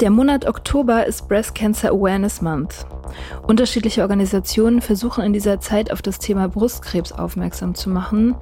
der Monat Oktober ist Breast Cancer Awareness Month. Unterschiedliche Organisationen versuchen in dieser Zeit auf das Thema Brustkrebs aufmerksam zu machen,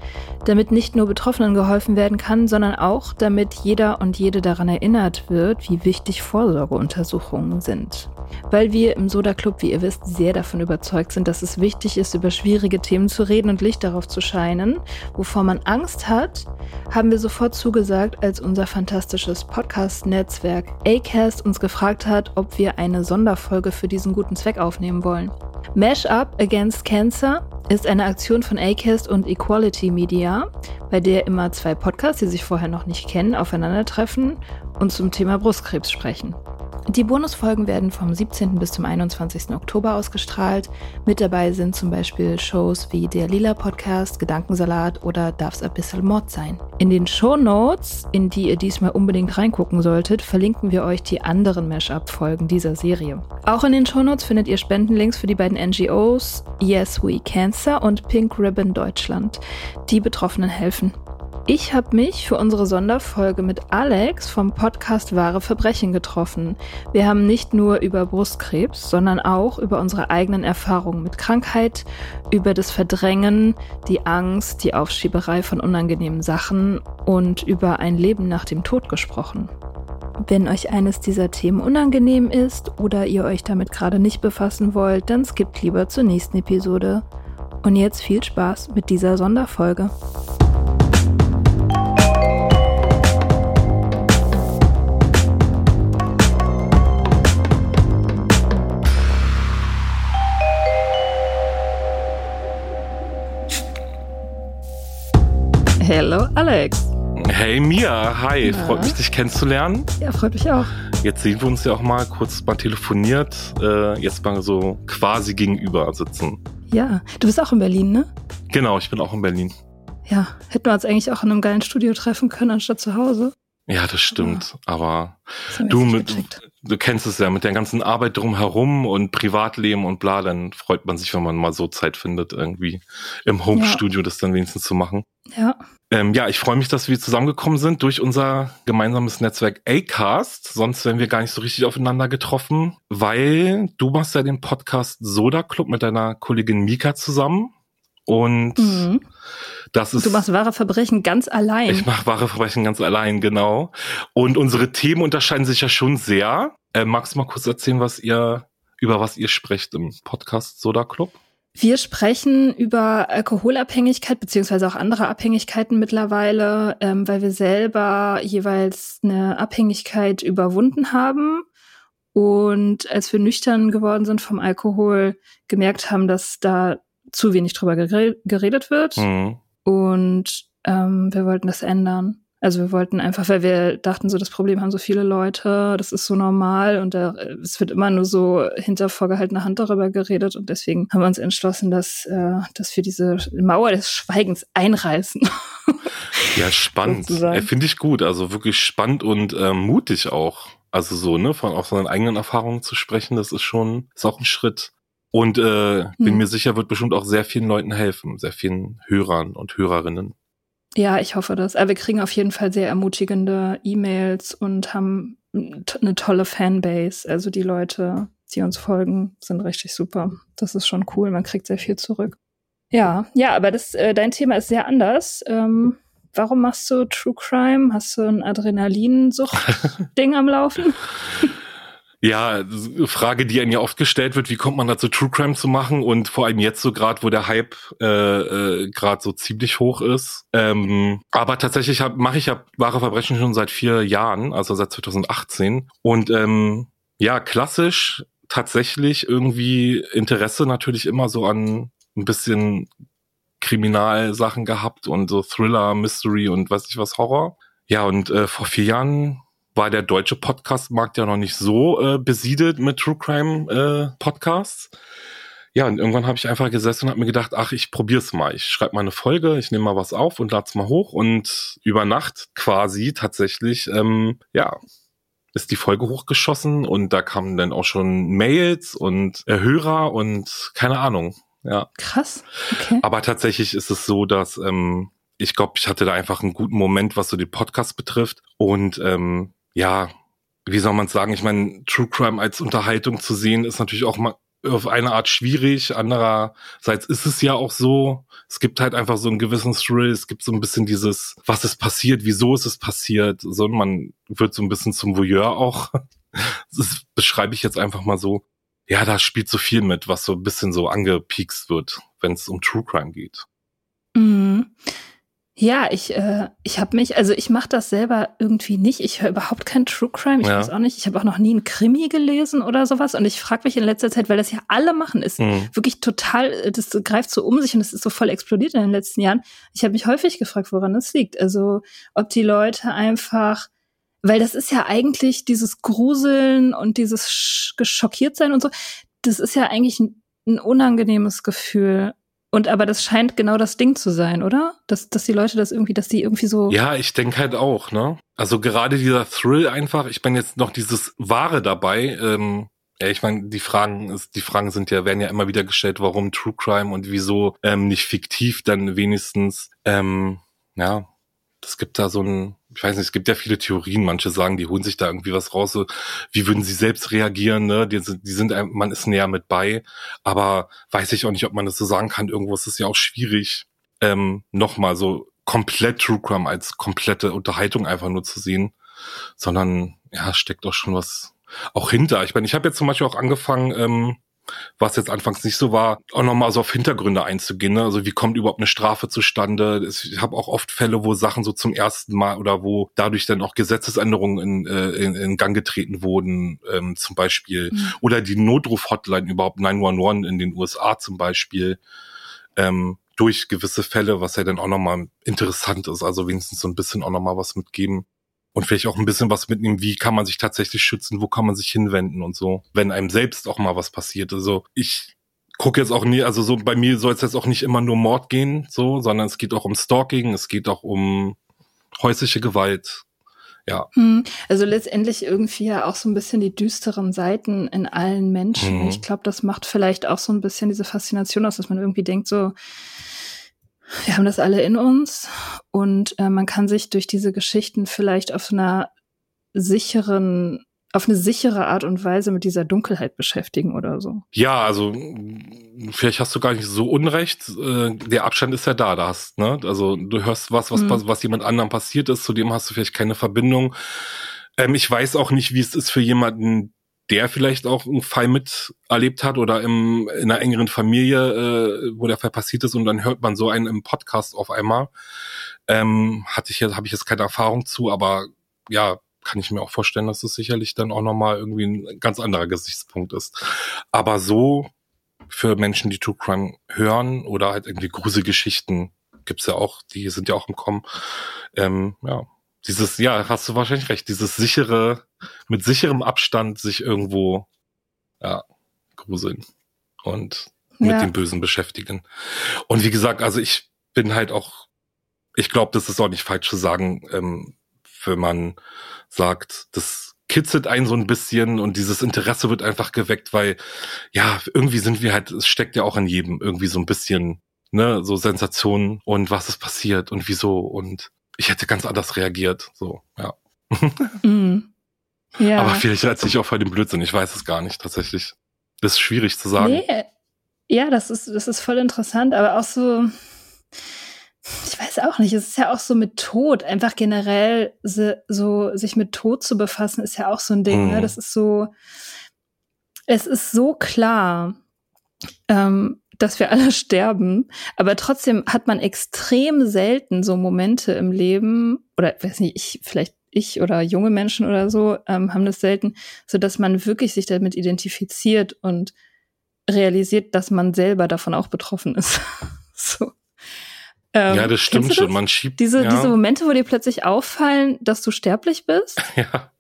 damit nicht nur Betroffenen geholfen werden kann, sondern auch, damit jeder und jede daran erinnert wird, wie wichtig Vorsorgeuntersuchungen sind. Weil wir im Soda Club, wie ihr wisst, sehr davon überzeugt sind, dass es wichtig ist, über schwierige Themen zu reden und Licht darauf zu scheinen, wovor man Angst hat, haben wir sofort zugesagt, als unser fantastisches Podcast-Netzwerk Acast uns gefragt hat, ob wir eine Sonderfolge für diesen guten Zweck aufnehmen wollen. Mash Up Against Cancer ist eine Aktion von ACAST und Equality Media, bei der immer zwei Podcasts, die sich vorher noch nicht kennen, aufeinandertreffen und zum Thema Brustkrebs sprechen. Die Bonusfolgen werden vom 17. bis zum 21. Oktober ausgestrahlt. Mit dabei sind zum Beispiel Shows wie der Lila Podcast, Gedankensalat oder Darf's ein bisschen Mod sein. In den Show Notes, in die ihr diesmal unbedingt reingucken solltet, verlinken wir euch die anderen Mashup-Folgen dieser Serie. Auch in den Show Notes findet ihr Spendenlinks für die beiden NGOs Yes We Cancer und Pink Ribbon Deutschland, die Betroffenen helfen. Ich habe mich für unsere Sonderfolge mit Alex vom Podcast Wahre Verbrechen getroffen. Wir haben nicht nur über Brustkrebs, sondern auch über unsere eigenen Erfahrungen mit Krankheit, über das Verdrängen, die Angst, die Aufschieberei von unangenehmen Sachen und über ein Leben nach dem Tod gesprochen. Wenn euch eines dieser Themen unangenehm ist oder ihr euch damit gerade nicht befassen wollt, dann skippt lieber zur nächsten Episode. Und jetzt viel Spaß mit dieser Sonderfolge. Hello, Alex. Hey Mia, hi, ja. freut mich, dich kennenzulernen. Ja, freut mich auch. Jetzt sehen wir uns ja auch mal kurz mal telefoniert, äh, jetzt mal so quasi gegenüber sitzen. Ja, du bist auch in Berlin, ne? Genau, ich bin auch in Berlin. Ja, hätten wir uns eigentlich auch in einem geilen Studio treffen können, anstatt zu Hause. Ja, das stimmt. Aber, aber du mit, du kennst es ja mit der ganzen Arbeit drumherum und Privatleben und bla, dann freut man sich, wenn man mal so Zeit findet, irgendwie im Home-Studio ja. das dann wenigstens zu machen. Ja. Ähm, ja, ich freue mich, dass wir zusammengekommen sind durch unser gemeinsames Netzwerk Acast. Sonst wären wir gar nicht so richtig aufeinander getroffen, weil du machst ja den Podcast Soda Club mit deiner Kollegin Mika zusammen. Und mhm. Das ist. Du machst wahre Verbrechen ganz allein. Ich mache wahre Verbrechen ganz allein, genau. Und unsere Themen unterscheiden sich ja schon sehr. Äh, magst du mal kurz erzählen, was ihr, über was ihr sprecht im Podcast Soda Club? Wir sprechen über Alkoholabhängigkeit beziehungsweise auch andere Abhängigkeiten mittlerweile, ähm, weil wir selber jeweils eine Abhängigkeit überwunden haben und als wir nüchtern geworden sind vom Alkohol, gemerkt haben, dass da zu wenig drüber geredet wird. Mhm. Und ähm, wir wollten das ändern. Also wir wollten einfach, weil wir dachten so, das Problem haben so viele Leute, das ist so normal und da, es wird immer nur so hinter vorgehaltener Hand darüber geredet und deswegen haben wir uns entschlossen, dass, äh, dass wir diese Mauer des Schweigens einreißen. Ja, spannend. Äh, Finde ich gut. Also wirklich spannend und äh, mutig auch. Also so, ne, von aus seinen eigenen Erfahrungen zu sprechen, das ist schon, ist auch ein Schritt. Und äh, hm. bin mir sicher, wird bestimmt auch sehr vielen Leuten helfen, sehr vielen Hörern und Hörerinnen. Ja, ich hoffe das. Aber wir kriegen auf jeden Fall sehr ermutigende E-Mails und haben eine tolle Fanbase. Also die Leute, die uns folgen, sind richtig super. Das ist schon cool. Man kriegt sehr viel zurück. Ja, ja, aber das, äh, dein Thema ist sehr anders. Ähm, warum machst du True Crime? Hast du ein Adrenalinsucht-Ding am Laufen? Ja, Frage, die einem ja oft gestellt wird, wie kommt man dazu, True Crime zu machen? Und vor allem jetzt so gerade, wo der Hype äh, äh, gerade so ziemlich hoch ist. Ähm, aber tatsächlich mache ich ja wahre Verbrechen schon seit vier Jahren, also seit 2018. Und ähm, ja, klassisch tatsächlich irgendwie Interesse natürlich immer so an ein bisschen Kriminalsachen gehabt und so Thriller, Mystery und weiß ich was, Horror. Ja, und äh, vor vier Jahren war der deutsche Podcast-Markt ja noch nicht so äh, besiedelt mit True Crime äh, Podcasts. Ja, und irgendwann habe ich einfach gesessen und habe mir gedacht, ach, ich probier's mal. Ich schreibe mal eine Folge, ich nehme mal was auf und lad's mal hoch. Und über Nacht quasi tatsächlich, ähm, ja, ist die Folge hochgeschossen und da kamen dann auch schon Mails und äh, Hörer und keine Ahnung. Ja. Krass. Okay. Aber tatsächlich ist es so, dass ähm, ich glaube, ich hatte da einfach einen guten Moment, was so die Podcasts betrifft. Und ähm, ja, wie soll man sagen? Ich meine, True Crime als Unterhaltung zu sehen, ist natürlich auch mal auf eine Art schwierig. Andererseits ist es ja auch so, es gibt halt einfach so einen gewissen Thrill, es gibt so ein bisschen dieses, was ist passiert, wieso ist es passiert, so man wird so ein bisschen zum Voyeur auch. Das beschreibe ich jetzt einfach mal so. Ja, da spielt so viel mit, was so ein bisschen so angepiekst wird, wenn es um True Crime geht. Mhm. Ja, ich, äh, ich habe mich, also ich mache das selber irgendwie nicht. Ich höre überhaupt kein True Crime. Ich ja. weiß auch nicht. Ich habe auch noch nie einen Krimi gelesen oder sowas. Und ich frage mich in letzter Zeit, weil das ja alle machen, ist mhm. wirklich total, das greift so um sich und es ist so voll explodiert in den letzten Jahren. Ich habe mich häufig gefragt, woran das liegt. Also ob die Leute einfach, weil das ist ja eigentlich dieses Gruseln und dieses geschockiert sein und so. Das ist ja eigentlich ein, ein unangenehmes Gefühl. Und aber das scheint genau das Ding zu sein, oder? Dass, dass die Leute das irgendwie, dass die irgendwie so. Ja, ich denke halt auch, ne? Also gerade dieser Thrill einfach, ich bin jetzt noch dieses Wahre dabei, ähm, ja, ich meine, die Fragen, ist, die Fragen sind ja, werden ja immer wieder gestellt, warum True Crime und wieso ähm, nicht fiktiv dann wenigstens. Ähm, ja, es gibt da so ein, ich weiß nicht, es gibt ja viele Theorien. Manche sagen, die holen sich da irgendwie was raus. So, wie würden sie selbst reagieren? Ne? Die, die sind, man ist näher mit bei. Aber weiß ich auch nicht, ob man das so sagen kann. Irgendwo ist es ja auch schwierig, ähm, nochmal so komplett True Crime als komplette Unterhaltung einfach nur zu sehen, sondern ja, steckt doch schon was auch hinter. Ich meine, ich habe jetzt zum Beispiel auch angefangen, ähm, was jetzt anfangs nicht so war, auch nochmal so auf Hintergründe einzugehen. Ne? Also wie kommt überhaupt eine Strafe zustande? Ich habe auch oft Fälle, wo Sachen so zum ersten Mal oder wo dadurch dann auch Gesetzesänderungen in, äh, in, in Gang getreten wurden, ähm, zum Beispiel. Mhm. Oder die Notruf-Hotline überhaupt 911 in den USA zum Beispiel. Ähm, durch gewisse Fälle, was ja dann auch nochmal interessant ist. Also wenigstens so ein bisschen auch nochmal was mitgeben und vielleicht auch ein bisschen was mitnehmen, wie kann man sich tatsächlich schützen, wo kann man sich hinwenden und so, wenn einem selbst auch mal was passiert. Also ich gucke jetzt auch nie, also so bei mir soll es jetzt auch nicht immer nur Mord gehen, so, sondern es geht auch um Stalking, es geht auch um häusliche Gewalt. Ja. Hm, also letztendlich irgendwie ja auch so ein bisschen die düsteren Seiten in allen Menschen. Mhm. Ich glaube, das macht vielleicht auch so ein bisschen diese Faszination aus, dass man irgendwie denkt, so, wir haben das alle in uns und äh, man kann sich durch diese Geschichten vielleicht auf einer sicheren auf eine sichere Art und Weise mit dieser Dunkelheit beschäftigen oder so. Ja, also vielleicht hast du gar nicht so unrecht. Äh, der Abstand ist ja da, da hast, ne? Also du hörst was, was, mhm. was jemand anderem passiert ist, zu dem hast du vielleicht keine Verbindung. Ähm, ich weiß auch nicht, wie es ist für jemanden, der vielleicht auch einen Fall miterlebt hat oder im, in einer engeren Familie, äh, wo der Fall passiert ist und dann hört man so einen im Podcast auf einmal. Ähm, hatte ich jetzt, habe ich jetzt keine Erfahrung zu, aber ja, kann ich mir auch vorstellen, dass es sicherlich dann auch nochmal irgendwie ein ganz anderer Gesichtspunkt ist. Aber so für Menschen, die True Crime hören oder halt irgendwie Gruselgeschichten gibt's ja auch, die sind ja auch im Kommen. Ähm, ja, dieses, ja, hast du wahrscheinlich recht, dieses sichere, mit sicherem Abstand sich irgendwo, ja, gruseln und mit ja. dem Bösen beschäftigen. Und wie gesagt, also ich bin halt auch, ich glaube, das ist auch nicht falsch zu sagen, ähm, wenn man sagt, das kitzelt einen so ein bisschen und dieses Interesse wird einfach geweckt, weil ja, irgendwie sind wir halt, es steckt ja auch in jedem irgendwie so ein bisschen, ne, so Sensationen und was ist passiert und wieso und ich hätte ganz anders reagiert, so, ja. Mm. Ja. Aber vielleicht erzähle ich auch voll den Blödsinn, ich weiß es gar nicht tatsächlich. Das ist schwierig zu sagen. Nee, ja, das ist, das ist voll interessant, aber auch so, ich weiß auch nicht, es ist ja auch so mit Tod, einfach generell so, so sich mit Tod zu befassen, ist ja auch so ein Ding, ne? Mhm. ne? Das ist so, es ist so klar, ähm, dass wir alle sterben, aber trotzdem hat man extrem selten so Momente im Leben, oder weiß nicht, ich, vielleicht ich oder junge Menschen oder so, ähm, haben das selten, so dass man wirklich sich damit identifiziert und realisiert, dass man selber davon auch betroffen ist. so. Ähm, ja, das stimmt du schon. Man schiebt Diese, ja. diese Momente, wo dir plötzlich auffallen, dass du sterblich bist? Ja,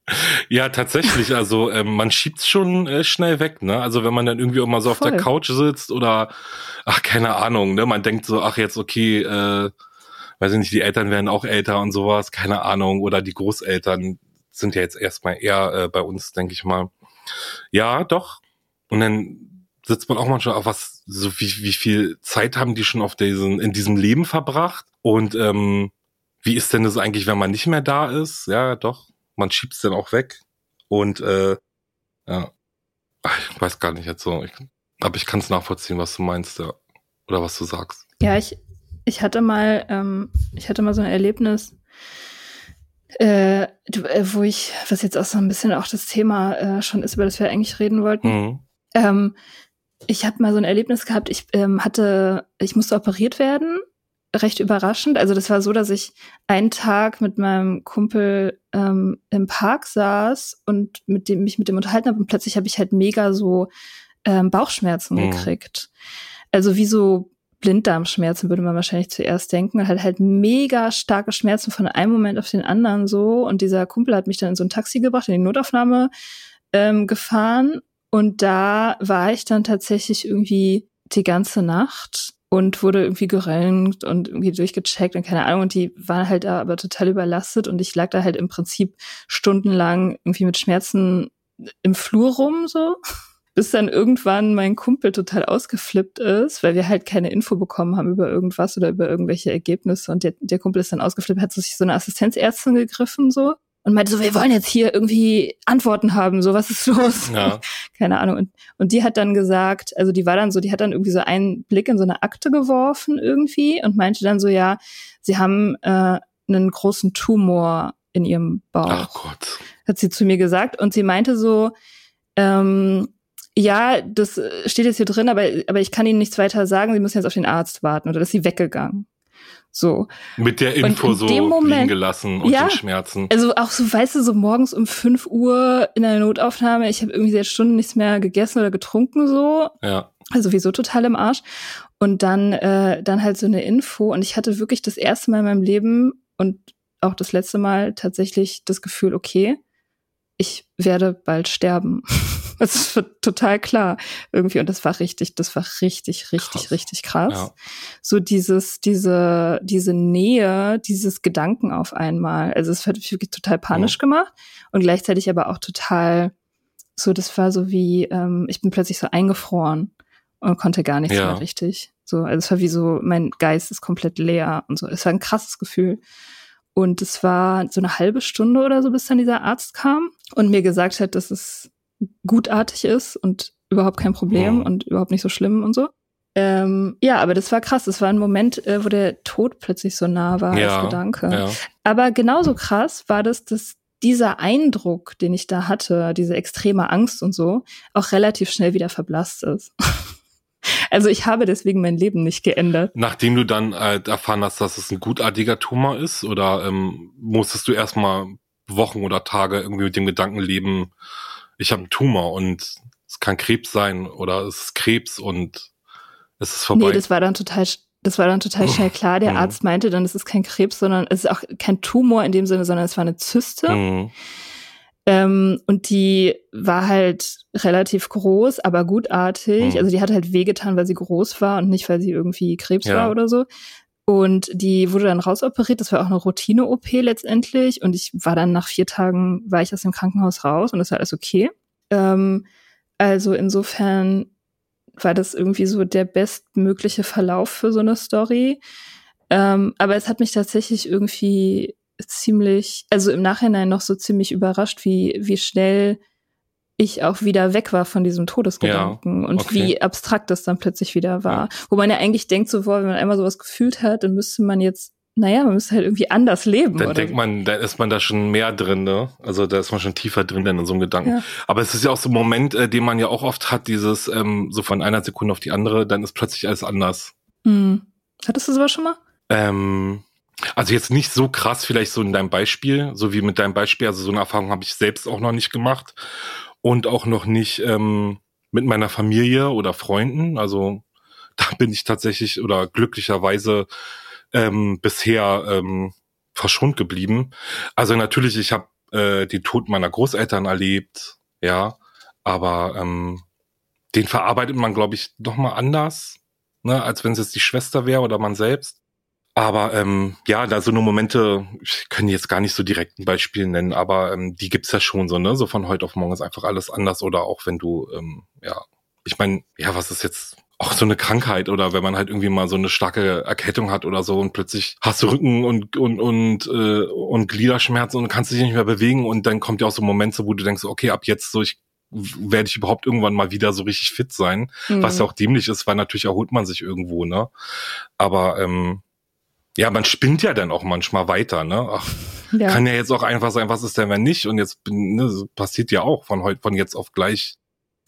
ja, tatsächlich. Also ähm, man schiebt's schon äh, schnell weg, ne? Also wenn man dann irgendwie auch mal so auf Voll. der Couch sitzt oder ach keine Ahnung, ne? Man denkt so, ach jetzt okay, äh, weiß ich nicht, die Eltern werden auch älter und sowas, keine Ahnung, oder die Großeltern sind ja jetzt erstmal eher äh, bei uns, denke ich mal. Ja, doch. Und dann sitzt man auch manchmal auf was, so wie, wie viel Zeit haben die schon auf diesen, in diesem Leben verbracht? Und ähm, wie ist denn das eigentlich, wenn man nicht mehr da ist? Ja, doch. Man schiebt's dann auch weg. Und äh, ja, Ach, ich weiß gar nicht jetzt so. Ich, aber ich kann es nachvollziehen, was du meinst, ja. Oder was du sagst. Ja, ich, ich hatte mal, ähm, ich hatte mal so ein Erlebnis, äh, äh, wo ich, was jetzt auch so ein bisschen auch das Thema äh, schon ist, über das wir eigentlich reden wollten. Mhm. Ähm, ich habe mal so ein Erlebnis gehabt, ich ähm, hatte, ich musste operiert werden, recht überraschend. Also das war so, dass ich einen Tag mit meinem Kumpel ähm, im Park saß und mit dem mich mit dem unterhalten habe und plötzlich habe ich halt mega so ähm, Bauchschmerzen Mhm. gekriegt. Also wie so Blinddarmschmerzen würde man wahrscheinlich zuerst denken. Und halt halt mega starke Schmerzen von einem Moment auf den anderen so. Und dieser Kumpel hat mich dann in so ein Taxi gebracht, in die Notaufnahme ähm, gefahren. Und da war ich dann tatsächlich irgendwie die ganze Nacht und wurde irgendwie geröntgt und irgendwie durchgecheckt und keine Ahnung. Und die waren halt da aber total überlastet und ich lag da halt im Prinzip stundenlang irgendwie mit Schmerzen im Flur rum so. Bis dann irgendwann mein Kumpel total ausgeflippt ist, weil wir halt keine Info bekommen haben über irgendwas oder über irgendwelche Ergebnisse. Und der, der Kumpel ist dann ausgeflippt, hat sich so eine Assistenzärztin gegriffen so und meinte so, wir wollen jetzt hier irgendwie Antworten haben, so was ist los? Ja. Keine Ahnung. Und, und die hat dann gesagt, also die war dann so, die hat dann irgendwie so einen Blick in so eine Akte geworfen irgendwie und meinte dann so, ja, sie haben äh, einen großen Tumor in ihrem Bauch Ach Gott. hat sie zu mir gesagt. Und sie meinte so, ähm, ja, das steht jetzt hier drin, aber, aber ich kann Ihnen nichts weiter sagen. Sie müssen jetzt auf den Arzt warten. Oder ist sie weggegangen? So. Mit der Info in so Moment- gelassen und Ja. den Schmerzen. Also auch so, weißt du, so morgens um 5 Uhr in der Notaufnahme. Ich habe irgendwie seit Stunden nichts mehr gegessen oder getrunken so. Ja. Also wieso total im Arsch. Und dann, äh, dann halt so eine Info. Und ich hatte wirklich das erste Mal in meinem Leben und auch das letzte Mal tatsächlich das Gefühl, okay, ich werde bald sterben. Das ist total klar irgendwie. Und das war richtig, das war richtig, richtig, Krass. richtig krass. Ja. So dieses, diese, diese Nähe, dieses Gedanken auf einmal. Also es hat mich wirklich total panisch gemacht und gleichzeitig aber auch total so, das war so wie, ähm, ich bin plötzlich so eingefroren und konnte gar nichts Ja. mehr richtig. So, also es war wie so, mein Geist ist komplett leer und so. Es war ein krasses Gefühl. Und es war so eine halbe Stunde oder so, bis dann dieser Arzt kam und mir gesagt hat, dass es gutartig ist und überhaupt kein Problem und überhaupt nicht so schlimm und so. Ähm, ja, aber das war krass. Das war ein Moment, äh, wo der Tod plötzlich so nah war Ja, als Gedanke. Ja. Aber genauso krass war das, dass dieser Eindruck, den ich da hatte, diese extreme Angst und so, auch relativ schnell wieder verblasst ist. also ich habe deswegen mein Leben nicht geändert. Nachdem du dann äh, erfahren hast, dass es ein gutartiger Tumor ist, oder ähm, musstest du erstmal Wochen oder Tage irgendwie mit dem Gedanken leben, ich habe einen Tumor und es kann Krebs sein oder es ist Krebs und es ist vorbei. Nee, das war dann total, das war dann total schnell klar. Der Mhm. Arzt meinte dann, es ist kein Krebs, sondern es ist auch kein Tumor in dem Sinne, sondern es war eine Zyste. Mhm. Ähm, und die war halt relativ groß, aber gutartig. Mhm. Also die hat halt wehgetan, weil sie groß war und nicht, weil sie irgendwie Krebs Ja. war oder so. Und die wurde dann rausoperiert. Das war auch eine Routine-OP letztendlich. Und ich war dann nach vier Tagen, war ich aus dem Krankenhaus raus und das war alles okay. Ähm, also insofern war das irgendwie so der bestmögliche Verlauf für so eine Story. Ähm, aber es hat mich tatsächlich irgendwie ziemlich, also im Nachhinein noch so ziemlich überrascht, wie, wie schnell ich auch wieder weg war von diesem Todesgedanken ja, und okay. wie abstrakt das dann plötzlich wieder war. Ja. Wo man ja eigentlich denkt, so, wenn man einmal sowas gefühlt hat, dann müsste man jetzt, naja, man müsste halt irgendwie anders leben. Dann denkt man, da ist man da schon mehr drin, ne? Also da ist man schon tiefer drin denn in so einem Gedanken. Ja. Aber es ist ja auch so ein Moment, äh, den man ja auch oft hat, dieses ähm, so von einer Sekunde auf die andere, dann ist plötzlich alles anders. Hm. Hattest du sowas schon mal? Ähm, also jetzt nicht so krass, vielleicht so in deinem Beispiel, so wie mit deinem Beispiel. Also so eine Erfahrung habe ich selbst auch noch nicht gemacht und auch noch nicht ähm, mit meiner Familie oder Freunden. Also da bin ich tatsächlich oder glücklicherweise ähm, bisher ähm, verschont geblieben. Also natürlich, ich habe äh, den Tod meiner Großeltern erlebt, ja, aber ähm, den verarbeitet man, glaube ich, noch mal anders, ne, als wenn es jetzt die Schwester wäre oder man selbst. Aber ähm, ja, da so eine Momente, ich kann jetzt gar nicht so direkt ein Beispiel nennen, aber ähm, die gibt's ja schon so, ne? So von heute auf morgen ist einfach alles anders oder auch wenn du, ähm, ja, ich meine, ja, was ist jetzt auch so eine Krankheit oder wenn man halt irgendwie mal so eine starke Erkältung hat oder so und plötzlich hast du Rücken und und und äh, und Gliederschmerzen und kannst dich nicht mehr bewegen und dann kommt ja auch so ein Moment, so, wo du denkst, okay, ab jetzt so ich werde ich überhaupt irgendwann mal wieder so richtig fit sein, mhm. was ja auch dämlich ist, weil natürlich erholt man sich irgendwo, ne? Aber ähm, ja, man spinnt ja dann auch manchmal weiter, ne? Ach, ja. kann ja jetzt auch einfach sein, was ist denn, wenn nicht? Und jetzt ne, passiert ja auch von heute, von jetzt auf gleich,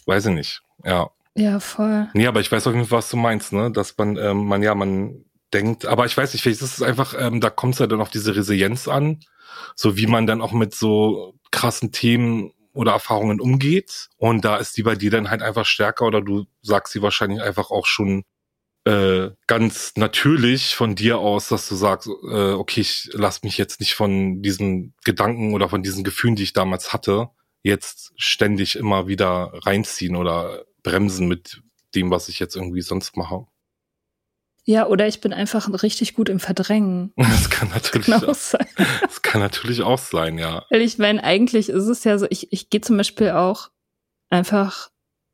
weiß ich nicht, ja. Ja, voll. Nee, aber ich weiß auch nicht, was du meinst, ne? Dass man, ähm, man ja, man denkt, aber ich weiß nicht, vielleicht ist es einfach, ähm, da kommt es ja dann auf diese Resilienz an, so wie man dann auch mit so krassen Themen oder Erfahrungen umgeht. Und da ist die bei dir dann halt einfach stärker oder du sagst sie wahrscheinlich einfach auch schon äh, ganz natürlich von dir aus, dass du sagst, äh, okay, ich lass mich jetzt nicht von diesen Gedanken oder von diesen Gefühlen, die ich damals hatte, jetzt ständig immer wieder reinziehen oder bremsen mit dem, was ich jetzt irgendwie sonst mache. Ja, oder ich bin einfach richtig gut im Verdrängen. Das kann natürlich das kann auch sein. Das kann natürlich auch sein, ja. Weil ich meine, eigentlich ist es ja so, ich, ich gehe zum Beispiel auch einfach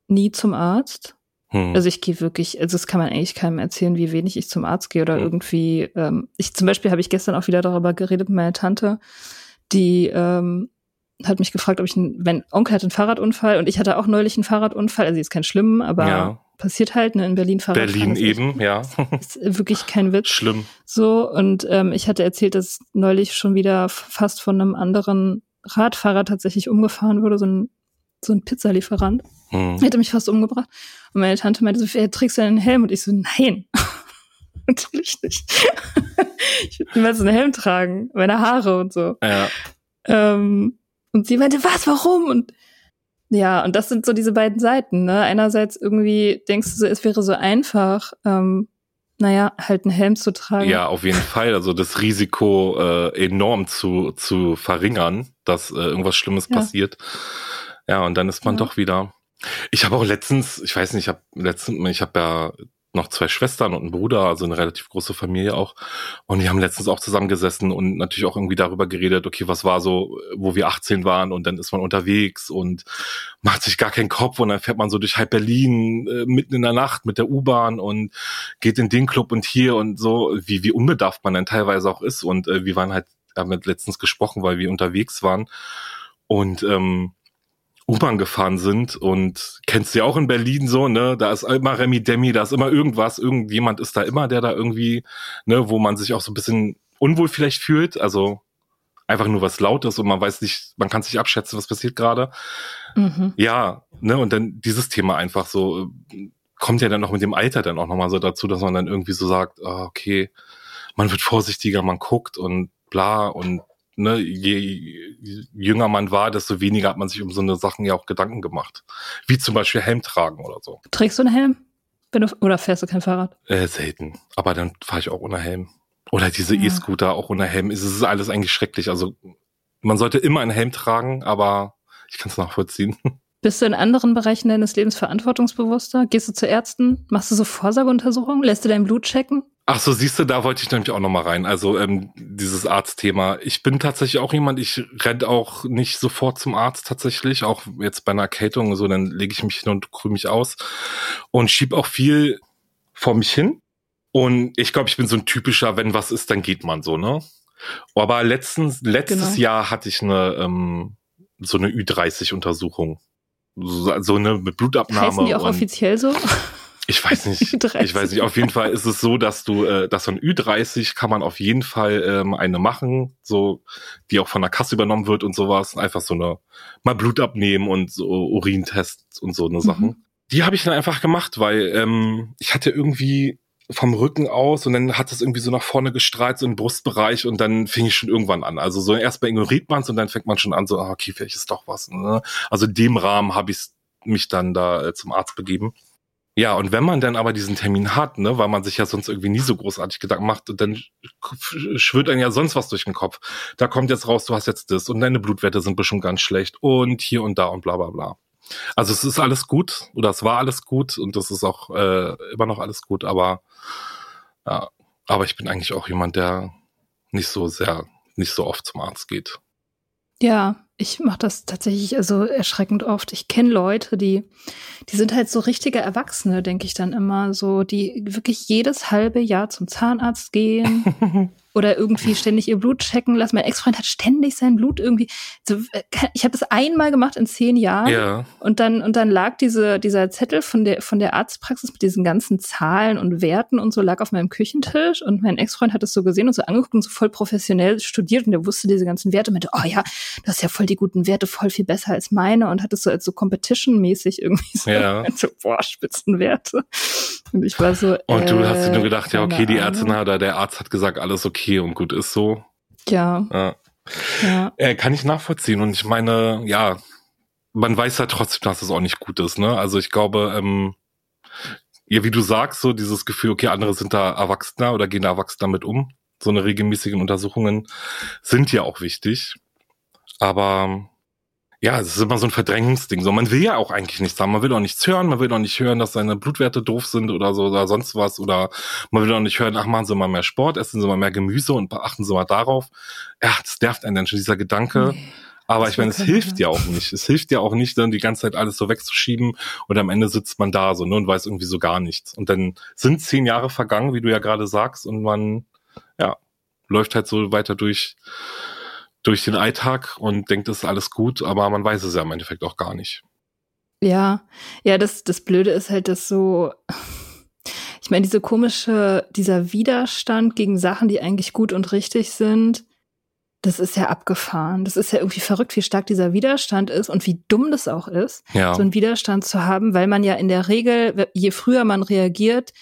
nie zum Arzt. Hm. Also ich gehe wirklich, also das kann man eigentlich keinem erzählen, wie wenig ich zum Arzt gehe oder hm. irgendwie. Ähm, ich zum Beispiel habe ich gestern auch wieder darüber geredet mit meiner Tante, die ähm, hat mich gefragt, ob ich, ein, mein Onkel hat einen Fahrradunfall und ich hatte auch neulich einen Fahrradunfall. Also jetzt kein schlimm, aber ja. passiert halt ne, in Berlin Fahrrad. Berlin eben, ja. Ist wirklich kein Witz. Schlimm. So und ähm, ich hatte erzählt, dass neulich schon wieder fast von einem anderen Radfahrer tatsächlich umgefahren wurde, so ein so ein Pizzalieferant. Hm. Hätte mich fast umgebracht. Und meine Tante meinte so, wer trägst du einen Helm? Und ich so, nein. Natürlich nicht. ich würde niemals einen Helm tragen. Meine Haare und so. Ja. Ähm, und sie meinte, was, warum? Und ja, und das sind so diese beiden Seiten. Ne? Einerseits irgendwie denkst du so, es wäre so einfach, ähm, naja, halt einen Helm zu tragen. Ja, auf jeden Fall. Also das Risiko äh, enorm zu, zu verringern, dass äh, irgendwas Schlimmes ja. passiert. Ja, und dann ist man ja. doch wieder. Ich habe auch letztens, ich weiß nicht, ich habe letztens, ich habe ja noch zwei Schwestern und einen Bruder, also eine relativ große Familie auch. Und wir haben letztens auch zusammengesessen und natürlich auch irgendwie darüber geredet, okay, was war so, wo wir 18 waren und dann ist man unterwegs und macht sich gar keinen Kopf und dann fährt man so durch halb Berlin äh, mitten in der Nacht mit der U-Bahn und geht in den Club und hier und so, wie, wie unbedarft man dann teilweise auch ist. Und äh, wir waren halt, haben letztens gesprochen, weil wir unterwegs waren. Und ähm, U-Bahn gefahren sind und kennst du ja auch in Berlin so, ne, da ist immer Remi Demi, da ist immer irgendwas, irgendjemand ist da immer, der da irgendwie, ne, wo man sich auch so ein bisschen unwohl vielleicht fühlt, also einfach nur was laut ist und man weiß nicht, man kann sich abschätzen, was passiert gerade. Mhm. Ja, ne, und dann dieses Thema einfach so, kommt ja dann noch mit dem Alter dann auch nochmal so dazu, dass man dann irgendwie so sagt, oh, okay, man wird vorsichtiger, man guckt und bla und ne, je jünger man war, desto weniger hat man sich um so eine Sachen ja auch Gedanken gemacht. Wie zum Beispiel Helm tragen oder so. Trägst du einen Helm? Du, oder fährst du kein Fahrrad? Äh, selten. Aber dann fahre ich auch ohne Helm. Oder diese ja. E-Scooter auch ohne Helm. Es ist alles eigentlich schrecklich. Also man sollte immer einen Helm tragen, aber ich kann es nachvollziehen. Bist du in anderen Bereichen deines Lebens verantwortungsbewusster? Gehst du zu Ärzten? Machst du so Vorsorgeuntersuchungen? Lässt du dein Blut checken? Ach so, siehst du, da wollte ich nämlich auch noch mal rein. Also ähm, dieses Arztthema. Ich bin tatsächlich auch jemand, ich renn auch nicht sofort zum Arzt tatsächlich. Auch jetzt bei einer Erkältung so, dann lege ich mich hin und krüme mich aus und schieb auch viel vor mich hin. Und ich glaube, ich bin so ein typischer, wenn was ist, dann geht man so, ne? Aber letztens, letztes genau. Jahr hatte ich eine ähm, so eine Ü30-Untersuchung. So, so eine mit Blutabnahme. Heißen die auch offiziell so? Ich weiß nicht. ich weiß nicht. Auf jeden Fall ist es so, dass du, äh, dass ein Ü30 kann man auf jeden Fall ähm, eine machen, so die auch von der Kasse übernommen wird und sowas. Einfach so eine mal Blut abnehmen und so Urintests und so eine mhm. Sachen. Die habe ich dann einfach gemacht, weil ähm, ich hatte irgendwie vom Rücken aus und dann hat es irgendwie so nach vorne gestrahlt, so im Brustbereich und dann fing ich schon irgendwann an. Also so erstmal ignoriert man es und dann fängt man schon an, so, ah, okay, vielleicht ist doch was. Ne? Also in dem Rahmen habe ich mich dann da äh, zum Arzt begeben. Ja, und wenn man dann aber diesen Termin hat, ne, weil man sich ja sonst irgendwie nie so großartig Gedanken macht, dann schwirrt dann ja sonst was durch den Kopf. Da kommt jetzt raus, du hast jetzt das und deine Blutwerte sind bestimmt ganz schlecht und hier und da und bla bla bla. Also es ist alles gut oder es war alles gut und das ist auch äh, immer noch alles gut, aber ja, aber ich bin eigentlich auch jemand, der nicht so sehr, nicht so oft zum Arzt geht. Ja, ich mache das tatsächlich also erschreckend oft. Ich kenne Leute, die, die sind halt so richtige Erwachsene, denke ich dann immer, so, die wirklich jedes halbe Jahr zum Zahnarzt gehen oder irgendwie ständig ihr Blut checken lassen. Mein Ex-Freund hat ständig sein Blut irgendwie. So, äh, ich habe das einmal gemacht in zehn Jahren ja. und dann und dann lag diese dieser Zettel von der von der Arztpraxis mit diesen ganzen Zahlen und Werten und so lag auf meinem Küchentisch und mein Ex-Freund hat es so gesehen und so angeguckt und so voll professionell studiert und der wusste diese ganzen Werte und meinte, oh ja, das ist ja voll die guten Werte, voll viel besser als meine und hat es so als so Competition-mäßig irgendwie so, ja. so boah Spitzenwerte. Und ich war so. Und du hast dir nur äh, gedacht, ja okay, die Ärztin oder der Arzt hat gesagt, alles okay okay und gut ist so. Ja. ja. ja. Äh, kann ich nachvollziehen. Und ich meine, ja, man weiß ja trotzdem, dass es auch nicht gut ist, ne? Also ich glaube, ähm, ja, wie du sagst, so dieses Gefühl, okay, andere sind da erwachsener oder gehen da erwachsen damit um. So eine regelmäßigen Untersuchungen sind ja auch wichtig. Aber ja, es ist immer so ein Verdrängungsding. So, man will ja auch eigentlich nichts haben. Man will auch nichts hören. Man will auch nicht hören, dass seine Blutwerte doof sind oder so oder sonst was. Oder man will auch nicht hören, ach, machen Sie mal mehr Sport, essen Sie mal mehr Gemüse und beachten Sie mal darauf. Ja, das nervt einen dann schon, dieser Gedanke. Nee, Aber ich meine, es hilft ja auch nicht. Es hilft ja auch nicht, dann die ganze Zeit alles so wegzuschieben und am Ende sitzt man da so ne, und weiß irgendwie so gar nichts. Und dann sind zehn Jahre vergangen, wie du ja gerade sagst, und man, ja, läuft halt so weiter durch durch den Alltag und denkt, es ist alles gut, aber man weiß es ja im Endeffekt auch gar nicht. Ja, ja, das, das Blöde ist halt, dass so, ich meine, diese komische, dieser Widerstand gegen Sachen, die eigentlich gut und richtig sind, das ist ja abgefahren. Das ist ja irgendwie verrückt, wie stark dieser Widerstand ist und wie dumm das auch ist, ja. so einen Widerstand zu haben, weil man ja in der Regel, je früher man reagiert,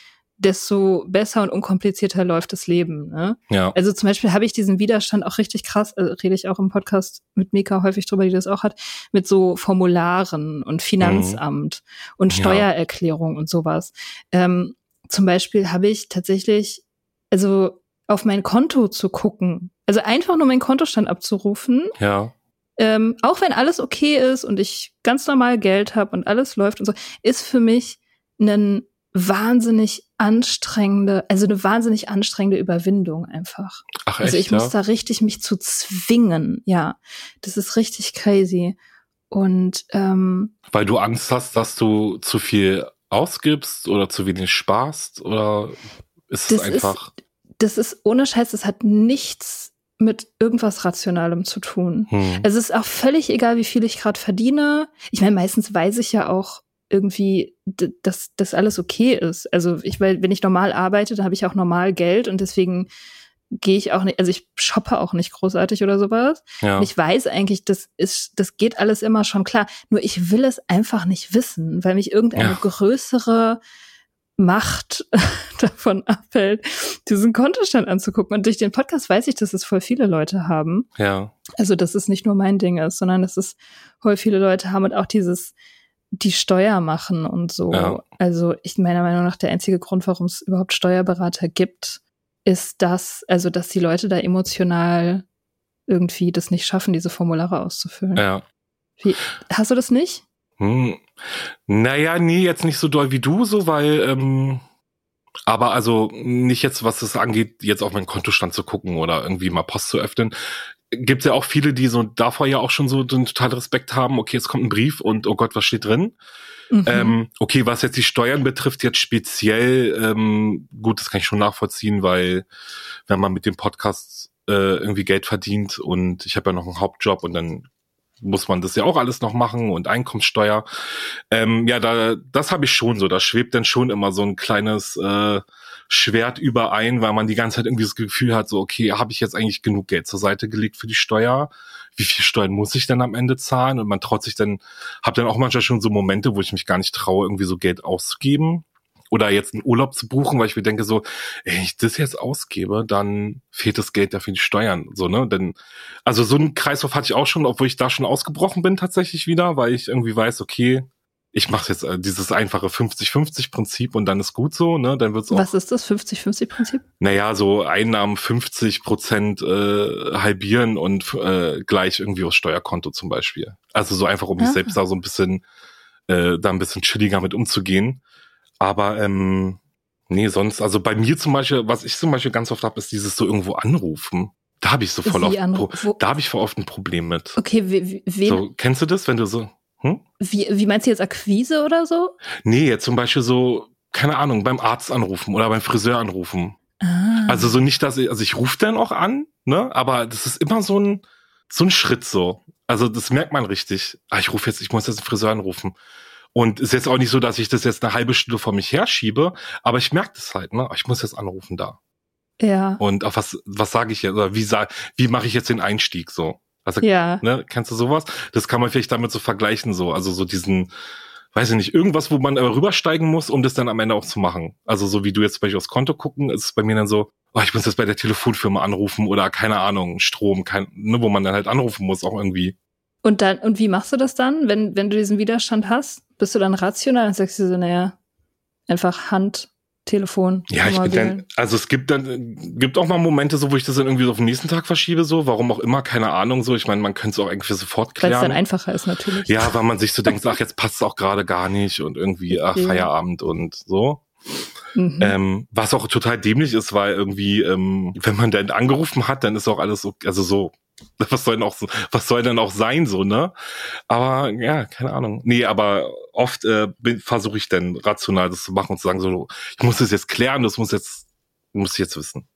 desto besser und unkomplizierter läuft das Leben. Ne? Ja. Also zum Beispiel habe ich diesen Widerstand auch richtig krass, äh, rede ich auch im Podcast mit Mika häufig drüber, die das auch hat, mit so Formularen und Finanzamt mhm. und Steuererklärung ja. und sowas. Ähm, zum Beispiel habe ich tatsächlich, also auf mein Konto zu gucken, also einfach nur meinen Kontostand abzurufen. Ja. Ähm, auch wenn alles okay ist und ich ganz normal Geld habe und alles läuft und so, ist für mich ein wahnsinnig anstrengende, also eine wahnsinnig anstrengende Überwindung einfach. Ach, echt, also ich ja? muss da richtig mich zu zwingen, ja. Das ist richtig crazy. Und ähm, weil du Angst hast, dass du zu viel ausgibst oder zu wenig sparst oder ist es einfach? Ist, das ist ohne Scheiß, das hat nichts mit irgendwas Rationalem zu tun. Hm. Es ist auch völlig egal, wie viel ich gerade verdiene. Ich meine, meistens weiß ich ja auch, irgendwie, dass das alles okay ist. Also ich, weil wenn ich normal arbeite, dann habe ich auch normal Geld und deswegen gehe ich auch nicht, also ich shoppe auch nicht großartig oder sowas. Ja. Und ich weiß eigentlich, das ist, das geht alles immer schon klar. Nur ich will es einfach nicht wissen, weil mich irgendeine ja. größere Macht davon abhält, diesen Kontostand anzugucken. Und durch den Podcast weiß ich, dass es voll viele Leute haben. Ja. Also, dass es nicht nur mein Ding ist, sondern dass es voll viele Leute haben und auch dieses, die Steuer machen und so. Ja. Also ich meiner Meinung nach der einzige Grund, warum es überhaupt Steuerberater gibt, ist das, also dass die Leute da emotional irgendwie das nicht schaffen, diese Formulare auszufüllen. Ja. Wie, hast du das nicht? Hm. Naja, nee, jetzt nicht so doll wie du, so, weil ähm, Aber also nicht jetzt, was es angeht, jetzt auf meinen Kontostand zu gucken oder irgendwie mal Post zu öffnen. Gibt ja auch viele, die so davor ja auch schon so den totalen Respekt haben. Okay, jetzt kommt ein Brief und oh Gott, was steht drin? Mhm. Ähm, okay, was jetzt die Steuern betrifft, jetzt speziell, ähm, gut, das kann ich schon nachvollziehen, weil wenn man mit dem Podcast äh, irgendwie Geld verdient und ich habe ja noch einen Hauptjob und dann muss man das ja auch alles noch machen und Einkommenssteuer. Ähm, ja, da das habe ich schon so. Da schwebt dann schon immer so ein kleines äh, Schwert überein, weil man die ganze Zeit irgendwie das Gefühl hat, so okay, habe ich jetzt eigentlich genug Geld zur Seite gelegt für die Steuer? Wie viel Steuern muss ich denn am Ende zahlen? Und man traut sich dann, habe dann auch manchmal schon so Momente, wo ich mich gar nicht traue, irgendwie so Geld auszugeben oder jetzt einen Urlaub zu buchen, weil ich mir denke so, ey, ich das jetzt ausgebe, dann fehlt das Geld ja für die Steuern, so, ne? Denn, also so einen Kreislauf hatte ich auch schon, obwohl ich da schon ausgebrochen bin tatsächlich wieder, weil ich irgendwie weiß, okay, ich mache jetzt äh, dieses einfache 50-50-Prinzip und dann ist gut so, ne? Dann wird's auch. Was ist das 50-50-Prinzip? Naja, so Einnahmen 50 Prozent äh, halbieren und äh, gleich irgendwie aufs Steuerkonto zum Beispiel. Also so einfach, um mich ah. selbst da so ein bisschen, äh, da ein bisschen chilliger mit umzugehen. Aber ähm, nee, sonst, also bei mir zum Beispiel, was ich zum Beispiel ganz oft habe, ist dieses so irgendwo anrufen. Da habe ich so voll oft, da habe ich voll oft ein Problem mit. Okay, wen? So, kennst du das, wenn du so, hm? Wie, wie meinst du jetzt Akquise oder so? Nee, jetzt zum Beispiel so, keine Ahnung, beim Arzt anrufen oder beim Friseur anrufen. Ah. Also so nicht, dass ich, also ich rufe dann auch an, ne, aber das ist immer so ein, so ein Schritt so. Also das merkt man richtig. Ah, ich rufe jetzt, ich muss jetzt einen Friseur anrufen. Und ist jetzt auch nicht so, dass ich das jetzt eine halbe Stunde vor mich herschiebe, aber ich merke das halt, ne? Ich muss jetzt anrufen da. Ja. Und auf was, was sage ich jetzt? Oder wie sag, wie mache ich jetzt den Einstieg so? Also, ja. ne, kennst du sowas? Das kann man vielleicht damit so vergleichen, so, also so diesen, weiß ich nicht, irgendwas, wo man rübersteigen muss, um das dann am Ende auch zu machen. Also so wie du jetzt zum Beispiel aufs Konto gucken, ist es bei mir dann so, oh, ich muss jetzt bei der Telefonfirma anrufen oder keine Ahnung, Strom, kein, ne, wo man dann halt anrufen muss, auch irgendwie. Und dann, und wie machst du das dann, wenn, wenn du diesen Widerstand hast? Bist du dann rational und sagst du so, naja, einfach Hand, Telefon. Ja, ich bin dann, also es gibt dann, gibt auch mal Momente so, wo ich das dann irgendwie so auf den nächsten Tag verschiebe, so, warum auch immer, keine Ahnung, so. Ich meine, man könnte es auch irgendwie sofort klären. Weil es dann einfacher ist, natürlich. Ja, weil man sich so denkt, ach, jetzt passt es auch gerade gar nicht und irgendwie, ach, okay. Feierabend und so. Mhm. Ähm, was auch total dämlich ist, weil irgendwie, ähm, wenn man dann angerufen hat, dann ist auch alles so, also so, was soll denn auch was soll denn auch sein, so, ne? Aber ja, keine Ahnung. Nee, aber oft äh, versuche ich dann rational das zu machen und zu sagen, so, ich muss das jetzt klären, das muss jetzt, muss ich jetzt wissen.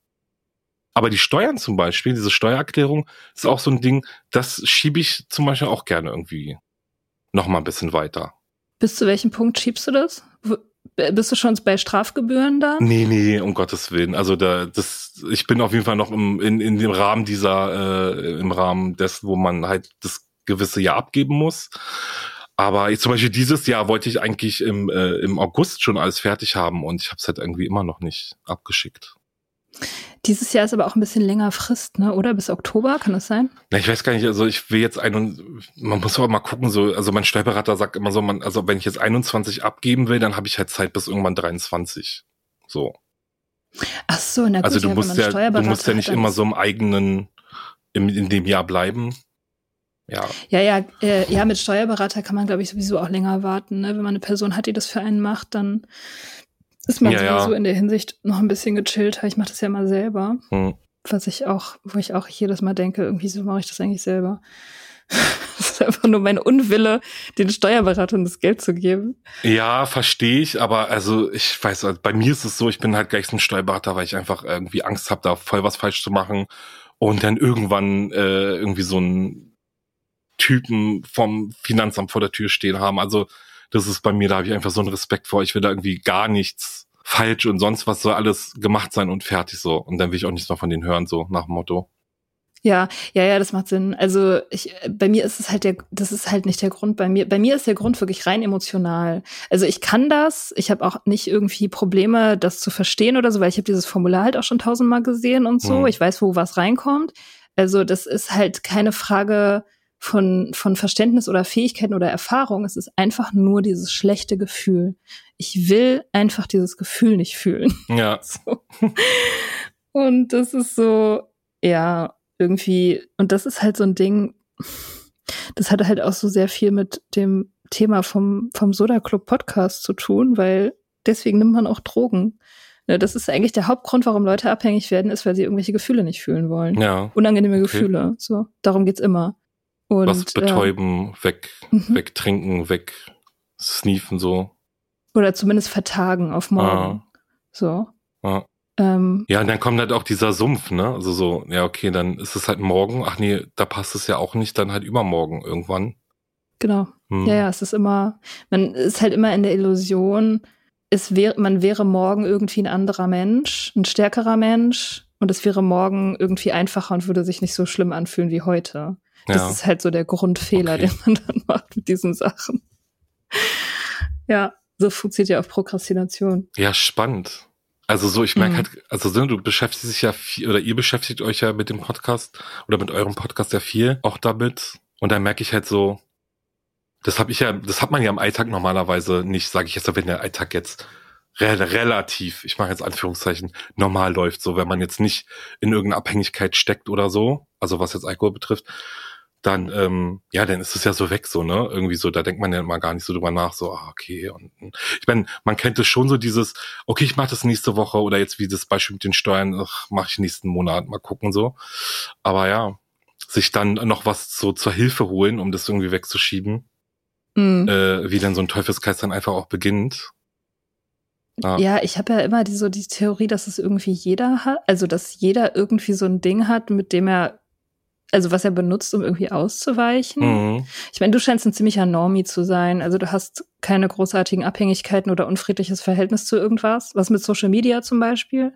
Aber die Steuern zum Beispiel, diese Steuererklärung, ist auch so ein Ding, das schiebe ich zum Beispiel auch gerne irgendwie noch mal ein bisschen weiter. Bis zu welchem Punkt schiebst du das? Bist du schon bei Strafgebühren da? Nee, nee, um Gottes Willen. Also da, das, ich bin auf jeden Fall noch im, in, in dem Rahmen dieser, äh, im Rahmen des, wo man halt das gewisse Jahr abgeben muss. Aber ich, zum Beispiel dieses Jahr wollte ich eigentlich im, äh, im August schon alles fertig haben und ich habe es halt irgendwie immer noch nicht abgeschickt. Dieses Jahr ist aber auch ein bisschen länger Frist, ne? Oder bis Oktober, kann das sein? Na, ich weiß gar nicht, also ich will jetzt ein man muss aber mal gucken, so, also mein Steuerberater sagt immer so, man, also wenn ich jetzt 21 abgeben will, dann habe ich halt Zeit bis irgendwann 23. So. Ach so, na gut, Also du ja, musst ja, du musst ja nicht immer so im eigenen, im, in dem Jahr bleiben. Ja. Ja, ja, äh, ja, mit Steuerberater kann man, glaube ich, sowieso auch länger warten. Ne? Wenn man eine Person hat, die das für einen macht, dann ist man ja, ja. in der Hinsicht noch ein bisschen gechillter. Ich mache das ja mal selber. Hm. Was ich auch, wo ich auch jedes Mal denke, irgendwie so mache ich das eigentlich selber. das ist einfach nur mein Unwille, den Steuerberatern das Geld zu geben. Ja, verstehe ich, aber also ich weiß, also bei mir ist es so, ich bin halt gleich so ein Steuerberater, weil ich einfach irgendwie Angst habe, da voll was falsch zu machen und dann irgendwann äh, irgendwie so einen Typen vom Finanzamt vor der Tür stehen haben. Also das ist bei mir, da habe ich einfach so einen Respekt vor. Ich will da irgendwie gar nichts falsch und sonst was soll alles gemacht sein und fertig so. Und dann will ich auch nichts mehr von denen hören, so nach dem Motto. Ja, ja, ja, das macht Sinn. Also ich, bei mir ist es halt der, das ist halt nicht der Grund. Bei mir, bei mir ist der Grund wirklich rein emotional. Also ich kann das. Ich habe auch nicht irgendwie Probleme, das zu verstehen oder so, weil ich habe dieses Formular halt auch schon tausendmal gesehen und so. Mhm. Ich weiß, wo was reinkommt. Also das ist halt keine Frage von, von Verständnis oder Fähigkeiten oder Erfahrung. Es ist einfach nur dieses schlechte Gefühl. Ich will einfach dieses Gefühl nicht fühlen. Ja. So. Und das ist so, ja, irgendwie, und das ist halt so ein Ding, das hat halt auch so sehr viel mit dem Thema vom, vom Soda Club Podcast zu tun, weil deswegen nimmt man auch Drogen. Ne, das ist eigentlich der Hauptgrund, warum Leute abhängig werden, ist, weil sie irgendwelche Gefühle nicht fühlen wollen. Ja. Unangenehme Okay. Gefühle. So, darum geht's immer. Und, Was äh, betäuben, weg, mhm. wegtrinken, weg sneefen so. Oder zumindest vertagen auf morgen. So. Ja. Ähm, Ja, und dann kommt halt auch dieser Sumpf, ne? Also so, ja, okay, dann ist es halt morgen. Ach nee, da passt es ja auch nicht, dann halt übermorgen irgendwann. genau. Hm. Ja, ja, es ist immer, man ist halt immer in der Illusion, es wäre, man wäre morgen irgendwie ein anderer Mensch, ein stärkerer Mensch und es wäre morgen irgendwie einfacher und würde sich nicht so schlimm anfühlen wie heute. Das ja. ist halt so der Grundfehler, Okay. den man dann macht mit diesen Sachen. Ja, so funktioniert ja auch Prokrastination. ja, spannend. Also so, ich merke Mhm. halt, also so, du beschäftigst dich ja viel, oder ihr beschäftigt euch ja mit dem Podcast oder mit eurem Podcast ja viel auch damit. Und dann merke ich halt so, das habe ich ja, das hat man ja im Alltag normalerweise nicht, sage ich jetzt, wenn der Alltag jetzt re relativ, ich mache jetzt Anführungszeichen, normal läuft, so wenn man jetzt nicht in irgendeiner Abhängigkeit steckt oder so, also was jetzt Alkohol betrifft, dann, ähm, ja, dann ist es ja so weg, so, ne? Irgendwie so, da denkt man ja immer gar nicht so drüber nach, so, ah, okay. Und ich meine, man kennt es schon so dieses, okay, ich mache das nächste Woche oder jetzt wie das Beispiel mit den Steuern, ach, mache ich nächsten Monat, mal gucken so. Aber ja, sich dann noch was so zur Hilfe holen, um das irgendwie wegzuschieben, Mhm. äh, wie dann so ein Teufelskreis dann einfach auch beginnt. Ja. Ja, ich habe ja immer die, so die Theorie, dass es irgendwie jeder hat, also dass jeder irgendwie so ein Ding hat, mit dem er, also was er benutzt, um irgendwie auszuweichen. Mhm. Ich meine, du scheinst ein ziemlicher Normie zu sein. Also du hast keine großartigen Abhängigkeiten oder unfriedliches Verhältnis zu irgendwas. Was mit Social Media zum Beispiel?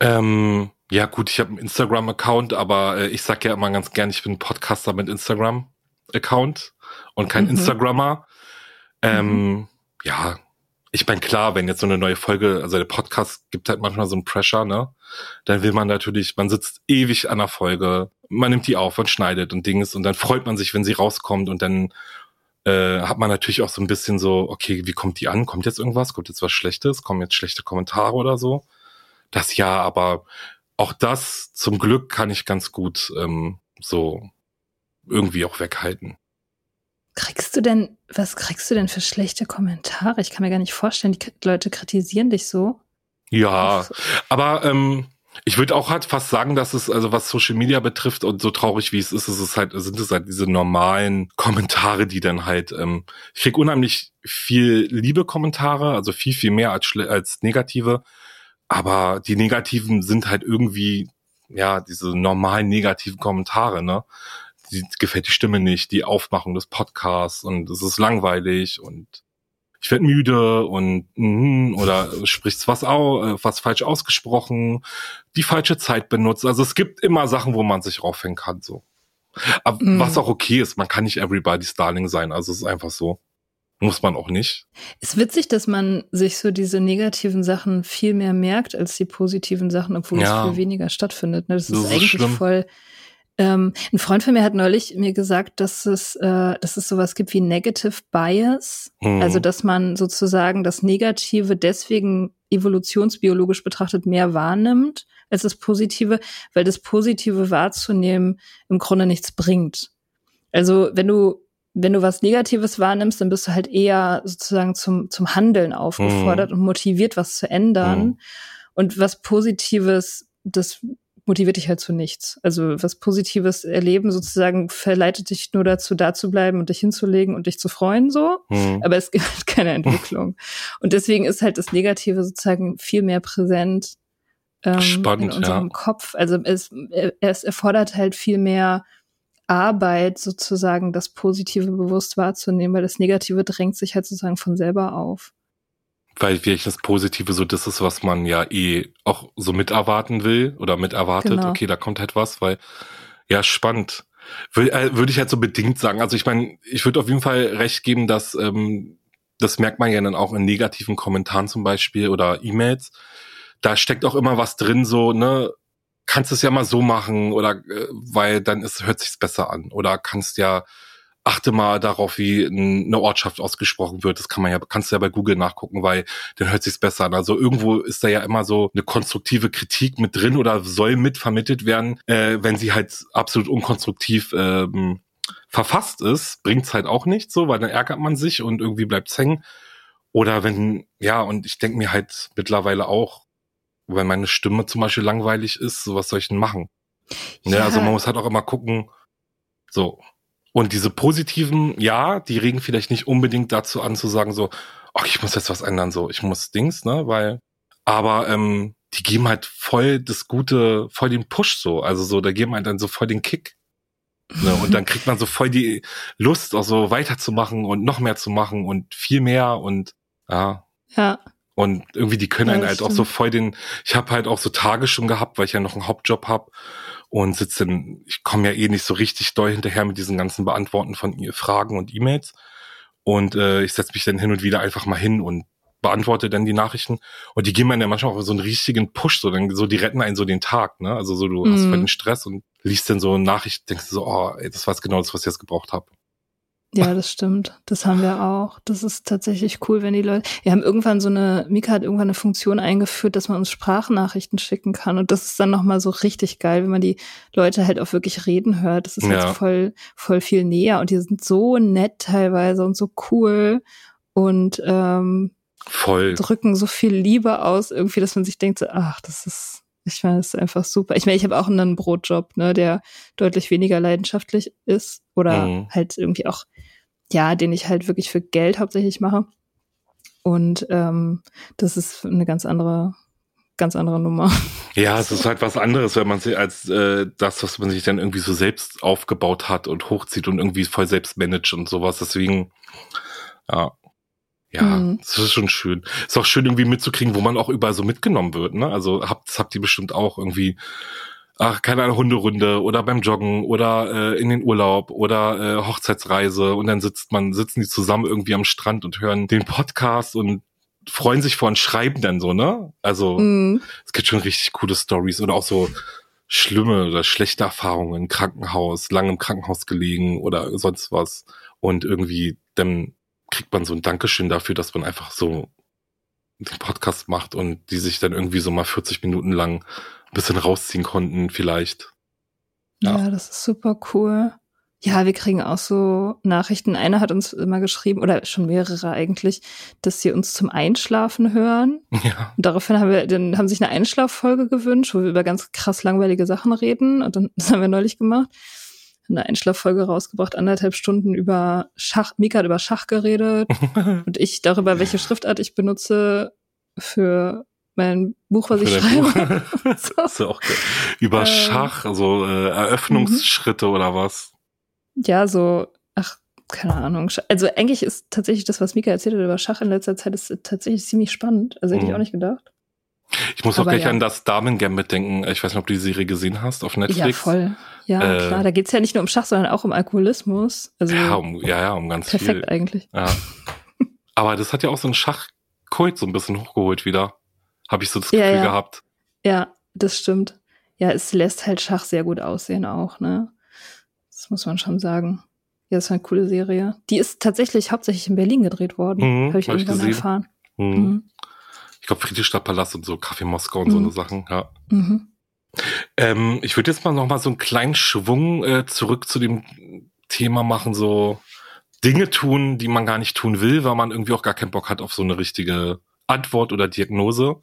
Ähm, ja, gut, ich habe einen Instagram-Account, aber äh, ich sag ja immer ganz gern, ich bin Podcaster mit Instagram-Account und kein Mhm. Instagrammer. Ähm, Ja, ich bin klar, wenn jetzt so eine neue Folge, also der Podcast gibt halt manchmal so einen Pressure, ne? Dann will man natürlich, man sitzt ewig an der Folge, man nimmt die auf und schneidet und Dings und dann freut man sich, wenn sie rauskommt und dann äh, hat man natürlich auch so ein bisschen so, okay, wie kommt die an? Kommt jetzt irgendwas? Kommt jetzt was Schlechtes? Kommen jetzt schlechte Kommentare oder so? Das ja, aber auch das zum Glück kann ich ganz gut ähm, so irgendwie auch weghalten. Kriegst du denn, was kriegst du denn für schlechte Kommentare? Ich kann mir gar nicht vorstellen, die Leute kritisieren dich so. Ja, aber ähm, ich würde auch halt fast sagen, dass es, also was Social Media betrifft und so traurig wie es ist, ist es halt, sind es halt diese normalen Kommentare, die dann halt, ähm, ich krieg unheimlich viel liebe Kommentare, also viel, viel mehr als, als negative. Aber die negativen sind halt irgendwie, ja, diese normalen negativen Kommentare, ne? Die gefällt die Stimme nicht, die Aufmachung des Podcasts und es ist langweilig und ich werd müde und mhm, oder sprichst was au, äh, was falsch ausgesprochen, die falsche Zeit benutzt. Also es gibt immer Sachen, wo man sich raufhängen kann, so. Aber Mhm. was auch okay ist, man kann nicht everybody's darling sein, also es ist einfach so. Muss man auch nicht. Ist witzig, dass man sich so diese negativen Sachen viel mehr merkt als die positiven Sachen, obwohl Ja. es viel weniger stattfindet. Ne? Das, Das ist ist eigentlich schlimm. voll. Ähm, ein Freund von mir hat neulich mir gesagt, dass es, äh, dass es sowas gibt wie Negative Bias. Mhm. Also, dass man sozusagen das Negative deswegen evolutionsbiologisch betrachtet mehr wahrnimmt als das Positive, weil das Positive wahrzunehmen im Grunde nichts bringt. Also, wenn du wenn du was Negatives wahrnimmst, dann bist du halt eher sozusagen zum, zum Handeln aufgefordert und motiviert, was zu ändern. Mhm. Und was Positives, das motiviert dich halt zu nichts. Also was Positives erleben sozusagen verleitet dich nur dazu, da zu bleiben und dich hinzulegen und dich zu freuen so. Mhm. Aber es gibt halt keine Entwicklung. Und deswegen ist halt das Negative sozusagen viel mehr präsent ähm, Spannend, in unserem ja. Kopf. Also es, es erfordert halt viel mehr Arbeit, sozusagen das Positive bewusst wahrzunehmen, weil das Negative drängt sich halt sozusagen von selber auf. Weil wirklich das Positive so das ist, was man ja eh auch so miterwarten will oder miterwartet. Genau. Okay, da kommt halt was, weil ja spannend. Würde äh, würde ich halt so bedingt sagen. Also ich meine, ich würde auf jeden Fall recht geben, dass ähm, das merkt man ja dann auch in negativen Kommentaren zum Beispiel oder E-Mails. Da steckt auch immer was drin, so ne, kannst es ja mal so machen oder äh, weil dann ist hört sich's besser an oder kannst ja achte mal darauf, wie eine Ortschaft ausgesprochen wird. Das kann man ja, kannst du ja bei Google nachgucken, weil dann hört sich's besser an. Also irgendwo ist da ja immer so eine konstruktive Kritik mit drin oder soll mit vermittelt werden, äh, wenn sie halt absolut unkonstruktiv ähm, verfasst ist, bringt's halt auch nicht so, weil dann ärgert man sich und irgendwie bleibt's hängen. Oder wenn, ja, und ich denke mir halt mittlerweile auch, weil meine Stimme zum Beispiel langweilig ist, so was soll ich denn machen? Ne, Ja. also man muss halt auch immer gucken, so. Und diese positiven, ja, die regen vielleicht nicht unbedingt dazu an zu sagen so, ach, ich muss jetzt was ändern, so, ich muss Dings, ne, weil, aber ähm, die geben halt voll das Gute, voll den Push so, also so, da geben halt dann so voll den Kick. Ne, und dann kriegt man so voll die Lust, auch so weiterzumachen und noch mehr zu machen und viel mehr und ja, Ja. und irgendwie die können Ja, einen halt auch so stimmt. voll den, ich habe halt auch so Tage schon gehabt, weil ich ja noch einen Hauptjob hab und sitze dann, ich komme ja eh nicht so richtig doll hinterher mit diesen ganzen Beantworten von Fragen und E-Mails. Und äh, ich setze mich dann hin und wieder einfach mal hin und beantworte dann die Nachrichten. Und die geben einem ja manchmal auch so einen richtigen Push, so dann so, die retten einen so den Tag, ne? Also so, du hast Mhm. voll den Stress und liest dann so eine Nachricht, denkst du so, oh, ey, das war jetzt genau das, was ich jetzt gebraucht habe. Ja, das stimmt. Das haben wir auch. Das ist tatsächlich cool, wenn die Leute. Wir haben irgendwann so eine, Mika hat irgendwann eine Funktion eingeführt, dass man uns Sprachnachrichten schicken kann. Und das ist dann nochmal so richtig geil, wenn man die Leute halt auch wirklich reden hört. Das ist halt Ja. so voll, voll viel näher. Und die sind so nett teilweise und so cool und ähm, Voll. drücken so viel Liebe aus, irgendwie, dass man sich denkt, so, ach, das ist, ich meine, das ist einfach super. Ich meine, ich habe auch einen Brotjob, ne, der deutlich weniger leidenschaftlich ist oder Mhm. halt irgendwie auch, ja, den ich halt wirklich für Geld hauptsächlich mache. Und ähm, das ist eine ganz andere, ganz andere Nummer. Ja, es ist halt was anderes, wenn man sich als äh, das, was man sich dann irgendwie so selbst aufgebaut hat und hochzieht und irgendwie voll selbst managt und sowas. Deswegen, ja. Ja, Mhm. das ist schon schön. Ist auch schön irgendwie mitzukriegen, wo man auch überall so mitgenommen wird, ne? Also habt, das habt ihr bestimmt auch irgendwie, ach, keine Ahnung, Hunderunde oder beim Joggen oder äh, in den Urlaub oder äh, Hochzeitsreise und dann sitzt man, sitzen die zusammen irgendwie am Strand und hören den Podcast und freuen sich vor und schreiben dann so, ne? Also Mhm. es gibt schon richtig coole Stories oder auch so schlimme oder schlechte Erfahrungen im Krankenhaus, lange im Krankenhaus gelegen oder sonst was. Und irgendwie dann kriegt man so ein Dankeschön dafür, dass man einfach so den Podcast macht und die sich dann irgendwie so mal 40 Minuten lang bisschen rausziehen konnten, vielleicht. Ja. Ja. das ist super cool. Ja, wir kriegen auch so Nachrichten. Einer hat uns immer geschrieben, oder schon mehrere eigentlich, dass sie uns zum Einschlafen hören. Ja. Und daraufhin haben wir, dann haben sich eine Einschlaffolge gewünscht, wo wir über ganz krass langweilige Sachen reden. Und dann, das haben wir neulich gemacht. Eine Einschlaffolge rausgebracht, anderthalb Stunden über Schach. Mika hat über Schach geredet und ich darüber, welche Schriftart ich benutze für mein Buch, was ich Für dein schreibe. Das ist ja auch geil. Über Ähm. Schach, also äh, Eröffnungsschritte oder was? Ja, so, ach, keine Ahnung. Also eigentlich ist tatsächlich das, was Mika erzählt hat über Schach in letzter Zeit, ist tatsächlich ziemlich spannend. Also hätte ich Mhm. auch nicht gedacht. Ich muss auch Aber gleich ja. an das Damen Gambit denken. Ich weiß nicht, ob du die Serie gesehen hast auf Netflix. Ja, voll. Ja, Äh, klar. Da geht's ja nicht nur um Schach, sondern auch um Alkoholismus. Also Ja, um, ja, ja, um ganz perfekt viel. eigentlich. Ja. Aber das hat ja auch so einen Schachkult so ein bisschen hochgeholt wieder. Habe ich so das Ja, Gefühl ja. gehabt. Ja, das stimmt. Ja, es lässt halt Schach sehr gut aussehen auch, ne? Das muss man schon sagen. Ja, das war eine coole Serie. Die ist tatsächlich hauptsächlich in Berlin gedreht worden. Mhm, Habe ich hab ich irgendwann gesehen. erfahren. Hm. Mhm. Ich glaube, Friedrichstadtpalast und so, Kaffee Moskau und so Mhm. eine Sachen, ja. Mhm. Ähm, ich würde jetzt mal noch mal so einen kleinen Schwung äh, zurück zu dem Thema machen, so Dinge tun, die man gar nicht tun will, weil man irgendwie auch gar keinen Bock hat auf so eine richtige Antwort oder Diagnose.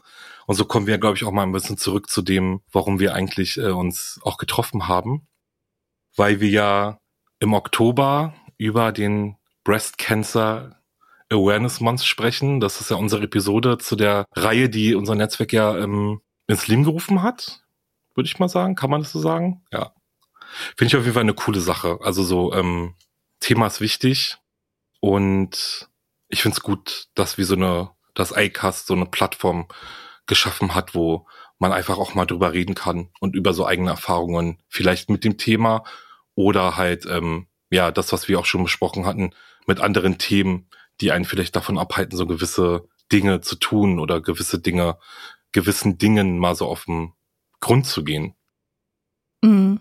Und so kommen wir, glaube ich, auch mal ein bisschen zurück zu dem, warum wir eigentlich äh, uns auch getroffen haben. Weil wir ja im Oktober über den Breast Cancer Awareness Month sprechen. Das ist ja unsere Episode zu der Reihe, die unser Netzwerk ja ähm, ins Leben gerufen hat würde ich mal sagen. Kann man das so sagen? Ja. Finde ich auf jeden Fall eine coole Sache. Also so, ähm, Thema ist wichtig und ich finde es gut, dass wir so eine, das iCast so eine Plattform geschaffen hat, wo man einfach auch mal drüber reden kann und über so eigene Erfahrungen, vielleicht mit dem Thema oder halt, ähm, ja, das, was wir auch schon besprochen hatten, mit anderen Themen, die einen vielleicht davon abhalten, so gewisse Dinge zu tun oder gewisse Dinge, gewissen Dingen mal so auf den Grund zu gehen. Mhm.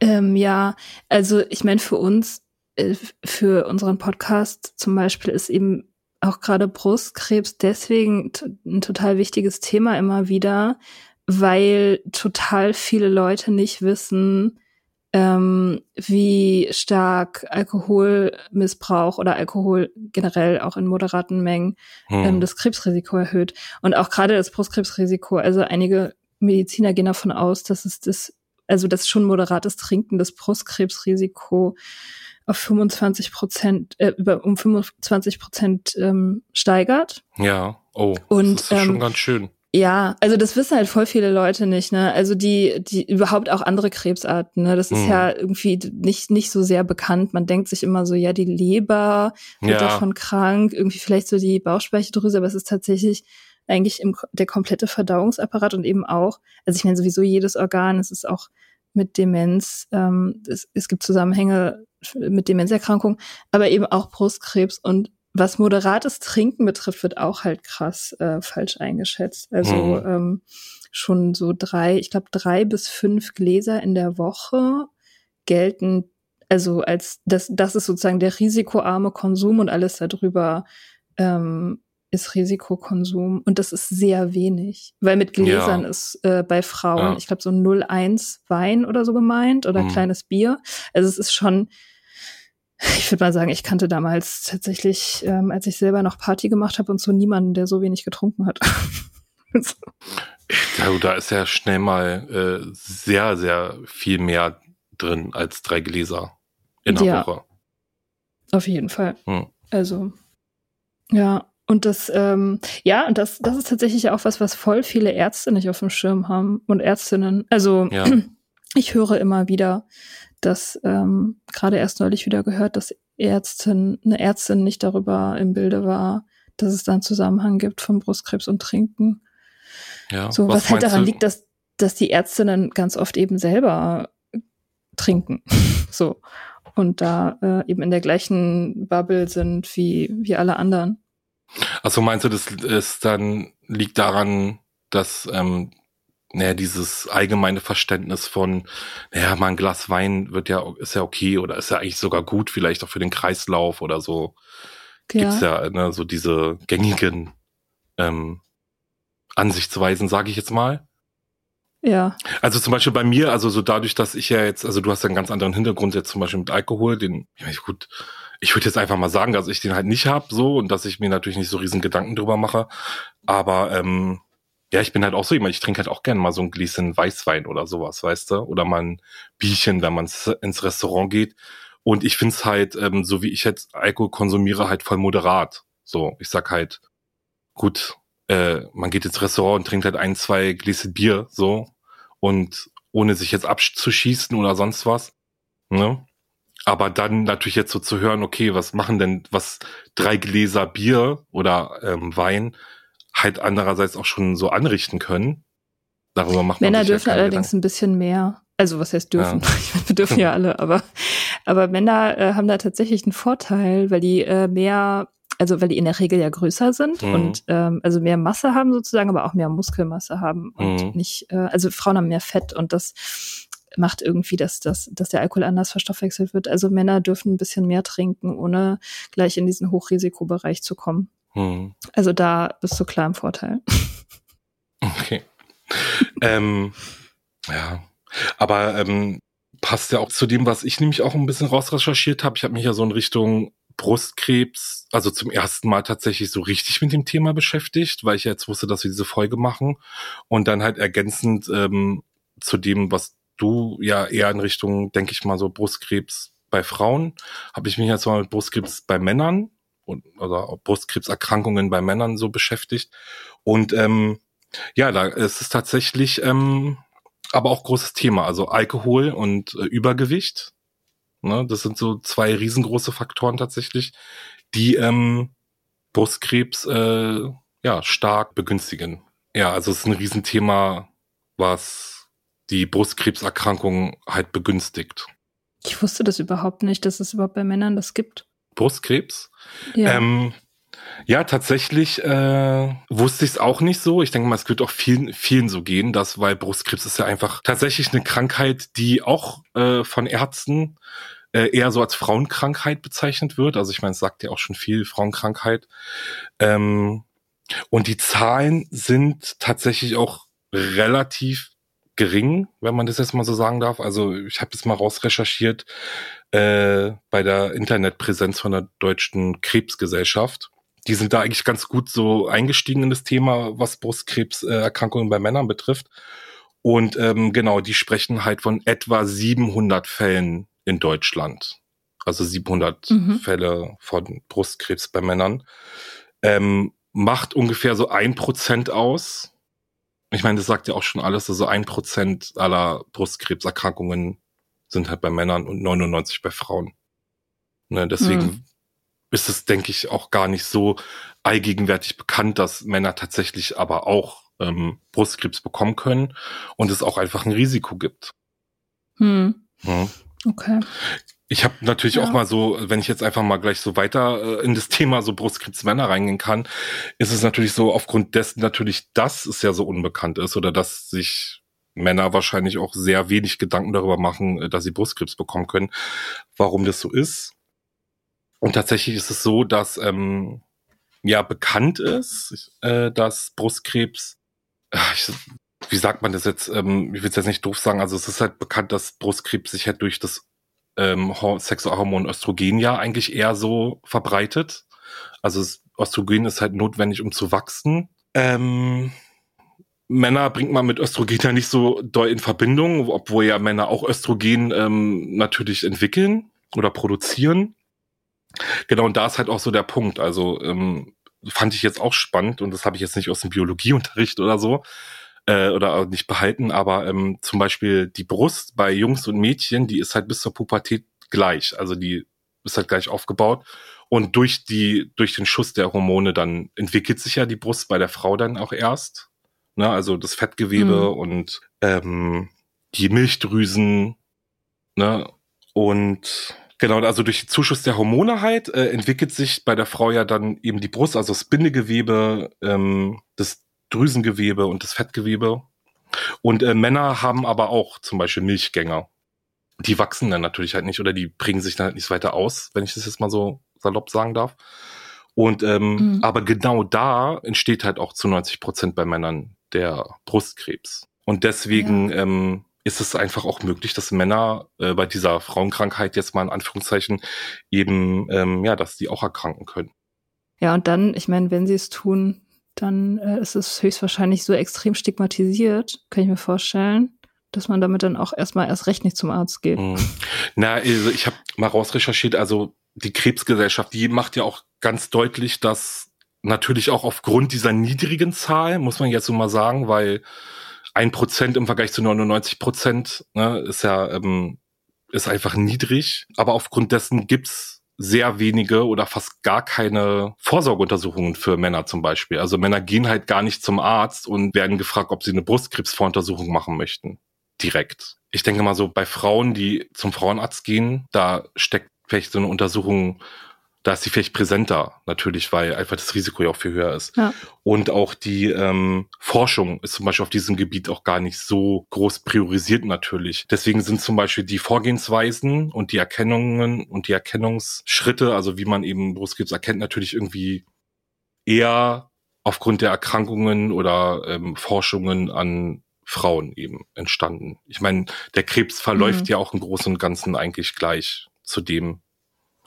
Ähm, ja, also ich meine, für uns, äh, für unseren Podcast zum Beispiel ist eben auch gerade Brustkrebs deswegen ein total wichtiges Thema immer wieder, weil total viele Leute nicht wissen, ähm, wie stark Alkoholmissbrauch oder Alkohol generell auch in moderaten Mengen hm. ähm, das Krebsrisiko erhöht. Und auch gerade das Brustkrebsrisiko, also einige Mediziner gehen davon aus, dass es das, also das schon moderates Trinken das Brustkrebsrisiko auf 25 Prozent, äh, über um 25 Prozent ähm, steigert. Ja, oh, und, das ist ähm, schon ganz schön. Ja, also das wissen halt voll viele Leute nicht, ne? Also die, die überhaupt auch andere Krebsarten, ne? Das ist mhm. ja irgendwie nicht, nicht so sehr bekannt. Man denkt sich immer so, ja, die Leber wird ja. davon krank, irgendwie vielleicht so die Bauchspeicheldrüse, aber es ist tatsächlich eigentlich im, der komplette Verdauungsapparat und eben auch, also ich meine sowieso jedes Organ, es ist auch mit Demenz, ähm, es, es gibt Zusammenhänge mit Demenzerkrankungen, aber eben auch Brustkrebs und was moderates Trinken betrifft, wird auch halt krass äh, falsch eingeschätzt. Also mhm. ähm, schon so drei, ich glaube drei bis fünf Gläser in der Woche gelten, also als das, das ist sozusagen der risikoarme Konsum und alles darüber ähm, ist Risikokonsum und das ist sehr wenig, weil mit Gläsern ja. ist äh, bei Frauen, ja. ich glaube so 0,1 Wein oder so gemeint oder mhm. kleines Bier. Also es ist schon ich würde mal sagen, ich kannte damals tatsächlich, ähm, als ich selber noch Party gemacht habe und so niemanden, der so wenig getrunken hat. ja, da ist ja schnell mal äh, sehr, sehr viel mehr drin als drei Gläser in der ja, Woche. Auf jeden Fall. Hm. Also, ja. Und das, ähm, ja, und das, das ist tatsächlich auch was, was voll viele Ärzte nicht auf dem Schirm haben und Ärztinnen. Also, ja. ich höre immer wieder, dass ähm, gerade erst neulich wieder gehört, dass Ärztin, eine Ärztin nicht darüber im Bilde war, dass es da einen Zusammenhang gibt von Brustkrebs und Trinken. Ja, so, was, was halt daran du? liegt, dass, dass die Ärztinnen ganz oft eben selber trinken. so. Und da äh, eben in der gleichen Bubble sind wie, wie alle anderen. Also meinst du, das ist dann liegt daran, dass ähm, naja, dieses allgemeine Verständnis von, naja, mal ein Glas Wein wird ja, ist ja okay oder ist ja eigentlich sogar gut, vielleicht auch für den Kreislauf oder so. Ja. Gibt's ja, ne, so diese gängigen ähm, Ansichtsweisen, sage ich jetzt mal. Ja. Also zum Beispiel bei mir, also so dadurch, dass ich ja jetzt, also du hast ja einen ganz anderen Hintergrund jetzt zum Beispiel mit Alkohol, den, ich meine, gut, ich würde jetzt einfach mal sagen, dass ich den halt nicht hab so und dass ich mir natürlich nicht so riesen Gedanken drüber mache. Aber ähm, ja, ich bin halt auch so jemand, ich trinke halt auch gerne mal so ein Gläschen Weißwein oder sowas, weißt du? Oder mal ein Bierchen, wenn man ins Restaurant geht. Und ich find's halt, ähm, so wie ich jetzt Alkohol konsumiere, halt voll moderat. So, ich sag halt, gut, äh, man geht ins Restaurant und trinkt halt ein, zwei Gläser Bier, so. Und ohne sich jetzt abzuschießen oder sonst was. Ne? Aber dann natürlich jetzt so zu hören, okay, was machen denn, was drei Gläser Bier oder ähm, Wein halt andererseits auch schon so anrichten können. Darüber macht Männer man dürfen ja allerdings Gedanken. ein bisschen mehr. Also was heißt dürfen? Ja. Meine, wir dürfen ja alle, aber aber Männer äh, haben da tatsächlich einen Vorteil, weil die äh, mehr, also weil die in der Regel ja größer sind mhm. und ähm, also mehr Masse haben sozusagen, aber auch mehr Muskelmasse haben und mhm. nicht, äh, also Frauen haben mehr Fett und das macht irgendwie, dass, dass, dass der Alkohol anders verstoffwechselt wird. Also Männer dürfen ein bisschen mehr trinken, ohne gleich in diesen Hochrisikobereich zu kommen. Hm. Also da bist du klar im Vorteil. Okay. ähm, ja, aber ähm, passt ja auch zu dem, was ich nämlich auch ein bisschen rausrecherchiert habe. Ich habe mich ja so in Richtung Brustkrebs, also zum ersten Mal tatsächlich so richtig mit dem Thema beschäftigt, weil ich ja jetzt wusste, dass wir diese Folge machen. Und dann halt ergänzend ähm, zu dem, was du ja eher in Richtung, denke ich mal, so Brustkrebs bei Frauen, habe ich mich jetzt mal mit Brustkrebs bei Männern und, oder Brustkrebserkrankungen bei Männern so beschäftigt. Und ähm, ja, da ist es tatsächlich ähm, aber auch großes Thema. Also Alkohol und äh, Übergewicht. Ne, das sind so zwei riesengroße Faktoren tatsächlich, die ähm, Brustkrebs äh, ja stark begünstigen. Ja, also es ist ein Riesenthema, was die Brustkrebserkrankung halt begünstigt. Ich wusste das überhaupt nicht, dass es überhaupt bei Männern das gibt. Brustkrebs. Ja. Ähm, ja, tatsächlich äh, wusste ich es auch nicht so. Ich denke mal, es wird auch vielen, vielen so gehen, dass, weil Brustkrebs ist ja einfach tatsächlich eine Krankheit, die auch äh, von Ärzten äh, eher so als Frauenkrankheit bezeichnet wird. Also ich meine, es sagt ja auch schon viel Frauenkrankheit. Ähm, und die Zahlen sind tatsächlich auch relativ gering, wenn man das jetzt mal so sagen darf. Also ich habe jetzt mal rausrecherchiert äh, bei der Internetpräsenz von der Deutschen Krebsgesellschaft. Die sind da eigentlich ganz gut so eingestiegen in das Thema, was Brustkrebserkrankungen bei Männern betrifft. Und ähm, genau, die sprechen halt von etwa 700 Fällen in Deutschland. Also 700 mhm. Fälle von Brustkrebs bei Männern. Ähm, macht ungefähr so ein Prozent aus ich meine, das sagt ja auch schon alles, also ein Prozent aller Brustkrebserkrankungen sind halt bei Männern und 99 bei Frauen. Ne, deswegen hm. ist es, denke ich, auch gar nicht so allgegenwärtig bekannt, dass Männer tatsächlich aber auch ähm, Brustkrebs bekommen können und es auch einfach ein Risiko gibt. Hm. Hm. Okay. Ich habe natürlich ja. auch mal so, wenn ich jetzt einfach mal gleich so weiter äh, in das Thema so Brustkrebsmänner reingehen kann, ist es natürlich so aufgrund dessen natürlich, dass es ja so unbekannt ist oder dass sich Männer wahrscheinlich auch sehr wenig Gedanken darüber machen, äh, dass sie Brustkrebs bekommen können, warum das so ist. Und tatsächlich ist es so, dass ähm, ja bekannt ist, äh, dass Brustkrebs, äh, ich, wie sagt man das jetzt, ähm, ich will es jetzt nicht doof sagen, also es ist halt bekannt, dass Brustkrebs sich halt durch das ähm, Sexualhormon Östrogen ja eigentlich eher so verbreitet. Also das Östrogen ist halt notwendig, um zu wachsen. Ähm, Männer bringt man mit Östrogen ja nicht so doll in Verbindung, obwohl ja Männer auch Östrogen ähm, natürlich entwickeln oder produzieren. Genau, und da ist halt auch so der Punkt. Also ähm, fand ich jetzt auch spannend und das habe ich jetzt nicht aus dem Biologieunterricht oder so äh, oder nicht behalten, aber ähm, zum Beispiel die Brust bei Jungs und Mädchen, die ist halt bis zur Pubertät gleich. Also die ist halt gleich aufgebaut. Und durch die, durch den Schuss der Hormone dann entwickelt sich ja die Brust bei der Frau dann auch erst. Ne? Also das Fettgewebe mhm. und ähm, die Milchdrüsen. Ne? Und Genau, also durch den Zuschuss der Hormone halt äh, entwickelt sich bei der Frau ja dann eben die Brust, also das Bindegewebe, ähm, das Drüsengewebe und das Fettgewebe. Und äh, Männer haben aber auch zum Beispiel Milchgänger. Die wachsen dann natürlich halt nicht oder die bringen sich dann halt nicht weiter aus, wenn ich das jetzt mal so salopp sagen darf. Und ähm, mhm. aber genau da entsteht halt auch zu 90 Prozent bei Männern der Brustkrebs. Und deswegen ja. ähm, ist es einfach auch möglich, dass Männer äh, bei dieser Frauenkrankheit jetzt mal in Anführungszeichen eben, ähm, ja, dass die auch erkranken können. Ja, und dann, ich meine, wenn sie es tun, dann äh, ist es höchstwahrscheinlich so extrem stigmatisiert, kann ich mir vorstellen, dass man damit dann auch erstmal erst recht nicht zum Arzt geht. Mhm. Na, also ich habe mal rausrecherchiert, also die Krebsgesellschaft, die macht ja auch ganz deutlich, dass natürlich auch aufgrund dieser niedrigen Zahl, muss man jetzt so mal sagen, weil ein Prozent im Vergleich zu 99 Prozent ne, ist ja ähm, ist einfach niedrig, aber aufgrund dessen gibt's sehr wenige oder fast gar keine Vorsorgeuntersuchungen für Männer zum Beispiel. Also Männer gehen halt gar nicht zum Arzt und werden gefragt, ob sie eine Brustkrebsvoruntersuchung machen möchten. Direkt. Ich denke mal so, bei Frauen, die zum Frauenarzt gehen, da steckt vielleicht so eine Untersuchung da ist sie vielleicht präsenter, natürlich, weil einfach das Risiko ja auch viel höher ist. Ja. Und auch die ähm, Forschung ist zum Beispiel auf diesem Gebiet auch gar nicht so groß priorisiert natürlich. Deswegen sind zum Beispiel die Vorgehensweisen und die Erkennungen und die Erkennungsschritte, also wie man eben Brustkrebs erkennt, natürlich irgendwie eher aufgrund der Erkrankungen oder ähm, Forschungen an Frauen eben entstanden. Ich meine, der Krebs verläuft mhm. ja auch im Großen und Ganzen eigentlich gleich zu dem,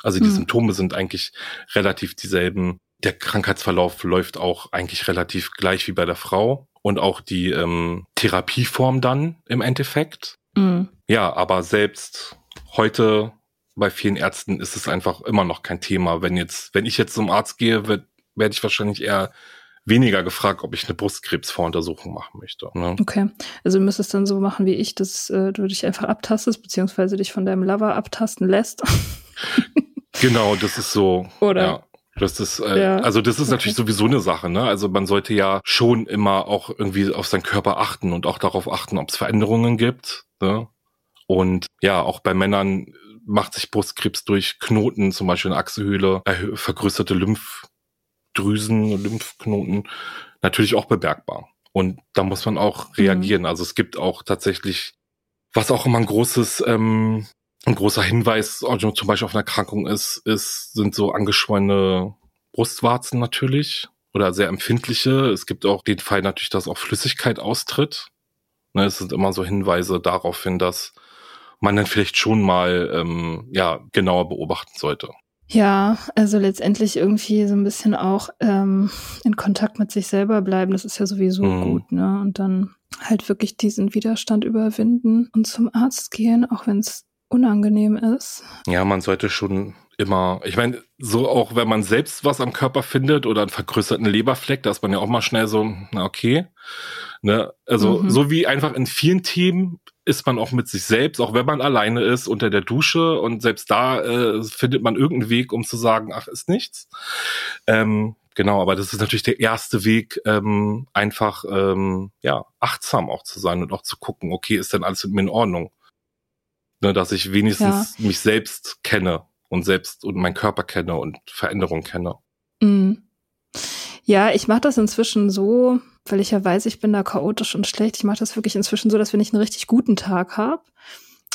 also die mhm. Symptome sind eigentlich relativ dieselben. Der Krankheitsverlauf läuft auch eigentlich relativ gleich wie bei der Frau und auch die ähm, Therapieform dann im Endeffekt. Mhm. Ja, aber selbst heute bei vielen Ärzten ist es einfach immer noch kein Thema. Wenn jetzt, wenn ich jetzt zum Arzt gehe, werde werd ich wahrscheinlich eher weniger gefragt, ob ich eine Brustkrebsvoruntersuchung machen möchte. Ne? Okay, also du müsstest dann so machen wie ich, dass äh, du dich einfach abtastest, beziehungsweise dich von deinem Lover abtasten lässt. Genau, das ist so. Oder? Ja. Das ist, äh, ja. also das ist okay. natürlich sowieso eine Sache, ne? Also man sollte ja schon immer auch irgendwie auf seinen Körper achten und auch darauf achten, ob es Veränderungen gibt. Ne? Und ja, auch bei Männern macht sich Brustkrebs durch Knoten, zum Beispiel in der Achselhöhle, vergrößerte Lymphdrüsen, Lymphknoten, natürlich auch bemerkbar. Und da muss man auch mhm. reagieren. Mhm. Also es gibt auch tatsächlich, was auch immer ein großes ähm, ein großer Hinweis, also zum Beispiel auf eine Erkrankung ist, ist, sind so angeschwollene Brustwarzen natürlich oder sehr empfindliche. Es gibt auch den Fall natürlich, dass auch Flüssigkeit austritt. Ne, es sind immer so Hinweise darauf hin, dass man dann vielleicht schon mal ähm, ja genauer beobachten sollte. Ja, also letztendlich irgendwie so ein bisschen auch ähm, in Kontakt mit sich selber bleiben, das ist ja sowieso mhm. gut, ne? Und dann halt wirklich diesen Widerstand überwinden und zum Arzt gehen, auch wenn es unangenehm ist. Ja, man sollte schon immer, ich meine, so auch wenn man selbst was am Körper findet oder einen vergrößerten Leberfleck, da ist man ja auch mal schnell so, na okay. Ne? Also mhm. so wie einfach in vielen Themen ist man auch mit sich selbst, auch wenn man alleine ist, unter der Dusche und selbst da äh, findet man irgendeinen Weg, um zu sagen, ach, ist nichts. Ähm, genau, aber das ist natürlich der erste Weg, ähm, einfach ähm, ja achtsam auch zu sein und auch zu gucken, okay, ist denn alles mit mir in Ordnung? Ne, dass ich wenigstens ja. mich selbst kenne und selbst und meinen Körper kenne und Veränderungen kenne. Mhm. Ja, ich mache das inzwischen so, weil ich ja weiß, ich bin da chaotisch und schlecht. Ich mache das wirklich inzwischen so, dass wenn ich einen richtig guten Tag habe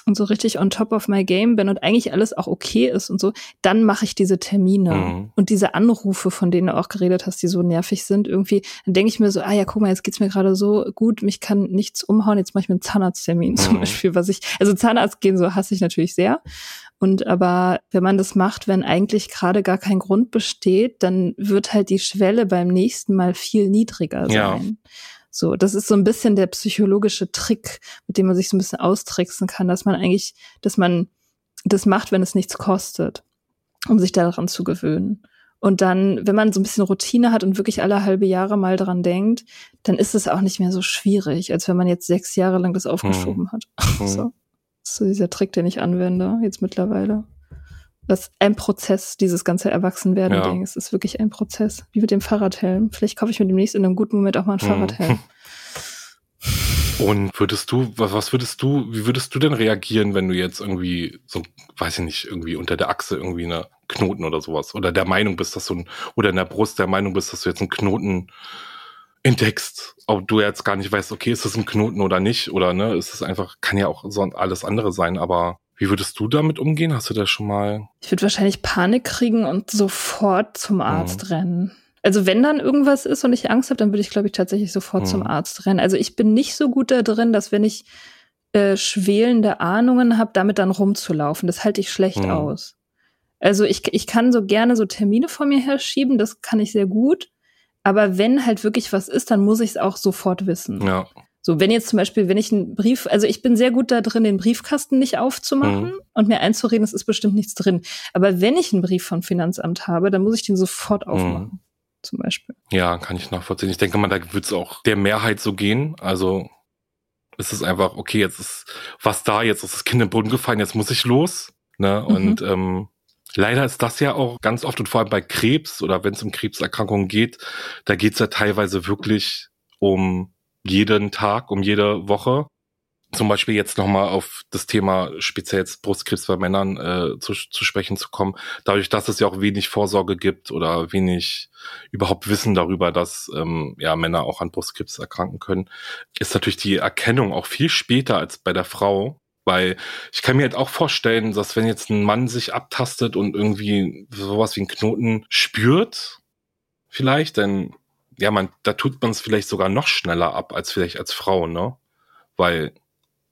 und so richtig on top of my game bin und eigentlich alles auch okay ist und so, dann mache ich diese Termine mhm. und diese Anrufe, von denen du auch geredet hast, die so nervig sind, irgendwie, dann denke ich mir so, ah ja, guck mal, jetzt geht's mir gerade so gut, mich kann nichts umhauen, jetzt mache ich mir einen Zahnarzttermin mhm. zum Beispiel, was ich, also Zahnarzt gehen so hasse ich natürlich sehr. Und aber wenn man das macht, wenn eigentlich gerade gar kein Grund besteht, dann wird halt die Schwelle beim nächsten Mal viel niedriger sein. Ja. So, das ist so ein bisschen der psychologische Trick, mit dem man sich so ein bisschen austricksen kann, dass man eigentlich, dass man das macht, wenn es nichts kostet, um sich daran zu gewöhnen. Und dann, wenn man so ein bisschen Routine hat und wirklich alle halbe Jahre mal dran denkt, dann ist es auch nicht mehr so schwierig, als wenn man jetzt sechs Jahre lang das aufgeschoben hm. hat. Hm. So. Das ist so dieser Trick, den ich anwende, jetzt mittlerweile. Das ist ein Prozess, dieses ganze Erwachsenwerden-Ding. Ja. Es ist wirklich ein Prozess. Wie mit dem Fahrradhelm. Vielleicht kaufe ich mir demnächst in einem guten Moment auch mal einen mhm. Fahrradhelm. Und würdest du, was würdest du, wie würdest du denn reagieren, wenn du jetzt irgendwie so, weiß ich nicht, irgendwie unter der Achse irgendwie eine Knoten oder sowas oder der Meinung bist, dass du ein, oder in der Brust der Meinung bist, dass du jetzt einen Knoten entdeckst, ob du jetzt gar nicht weißt, okay, ist das ein Knoten oder nicht, oder ne, ist es einfach, kann ja auch so alles andere sein, aber wie würdest du damit umgehen? Hast du da schon mal? Ich würde wahrscheinlich Panik kriegen und sofort zum mhm. Arzt mhm. rennen. Also wenn dann irgendwas ist und ich Angst habe, dann würde ich, glaube ich, tatsächlich sofort mhm. zum Arzt rennen. Also ich bin nicht so gut da drin, dass wenn ich äh, schwelende Ahnungen habe, damit dann rumzulaufen. Das halte ich schlecht mhm. aus. Also ich, ich kann so gerne so Termine vor mir herschieben, das kann ich sehr gut. Aber wenn halt wirklich was ist, dann muss ich es auch sofort wissen. Ja. So, wenn jetzt zum Beispiel, wenn ich einen Brief, also ich bin sehr gut da drin, den Briefkasten nicht aufzumachen mhm. und mir einzureden, es ist bestimmt nichts drin. Aber wenn ich einen Brief vom Finanzamt habe, dann muss ich den sofort mhm. aufmachen. Mhm. Zum Beispiel. Ja, kann ich nachvollziehen. Ich denke mal, da wird es auch der Mehrheit so gehen. Also es ist einfach, okay, jetzt ist was da, jetzt ist das Kind im Boden gefallen, jetzt muss ich los. Ne? Mhm. Und ähm, Leider ist das ja auch ganz oft und vor allem bei Krebs oder wenn es um Krebserkrankungen geht, da geht's ja teilweise wirklich um jeden Tag, um jede Woche. Zum Beispiel jetzt nochmal auf das Thema speziell jetzt Brustkrebs bei Männern äh, zu, zu sprechen zu kommen. Dadurch, dass es ja auch wenig Vorsorge gibt oder wenig überhaupt Wissen darüber, dass ähm, ja Männer auch an Brustkrebs erkranken können, ist natürlich die Erkennung auch viel später als bei der Frau. Weil ich kann mir halt auch vorstellen, dass wenn jetzt ein Mann sich abtastet und irgendwie sowas wie einen Knoten spürt, vielleicht, dann, ja, man, da tut man es vielleicht sogar noch schneller ab als vielleicht als Frau, ne? Weil,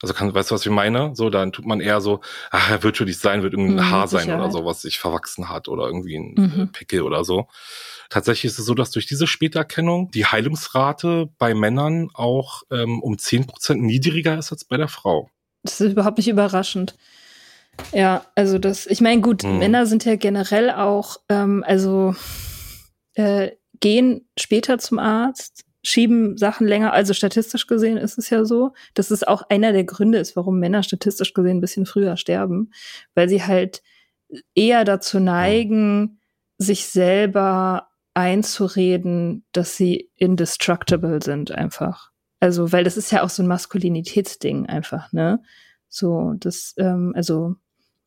also kann, weißt du, was ich meine? So, dann tut man eher so, ach, er wird schon nicht sein, wird irgendein mhm, Haar sein oder so, was sich verwachsen hat oder irgendwie ein mhm. Pickel oder so. Tatsächlich ist es so, dass durch diese Späterkennung die Heilungsrate bei Männern auch ähm, um zehn Prozent niedriger ist als bei der Frau. Das ist überhaupt nicht überraschend. Ja, also das, ich meine, gut, mhm. Männer sind ja generell auch, ähm, also äh, gehen später zum Arzt, schieben Sachen länger, also statistisch gesehen ist es ja so, dass es auch einer der Gründe ist, warum Männer statistisch gesehen ein bisschen früher sterben, weil sie halt eher dazu neigen, sich selber einzureden, dass sie indestructible sind einfach. Also, weil das ist ja auch so ein Maskulinitätsding einfach, ne? So, das, ähm, also,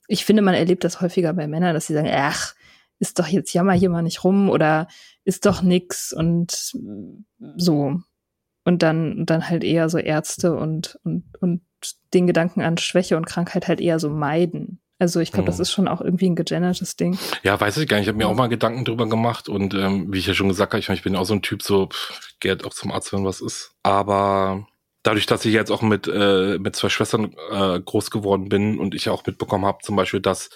ich finde, man erlebt das häufiger bei Männern, dass sie sagen, ach, ist doch jetzt jammer hier mal nicht rum oder ist doch nix und so. Und dann, dann halt eher so Ärzte und, und, und den Gedanken an Schwäche und Krankheit halt eher so meiden. Also ich glaube, mhm. das ist schon auch irgendwie ein gegendertes Ding. Ja, weiß ich gar nicht. Ich habe mir auch mal Gedanken drüber gemacht und ähm, wie ich ja schon gesagt habe, ich, mein, ich bin auch so ein Typ, so pff, geht auch zum Arzt, wenn was ist. Aber dadurch, dass ich jetzt auch mit, äh, mit zwei Schwestern äh, groß geworden bin und ich auch mitbekommen habe, zum Beispiel, dass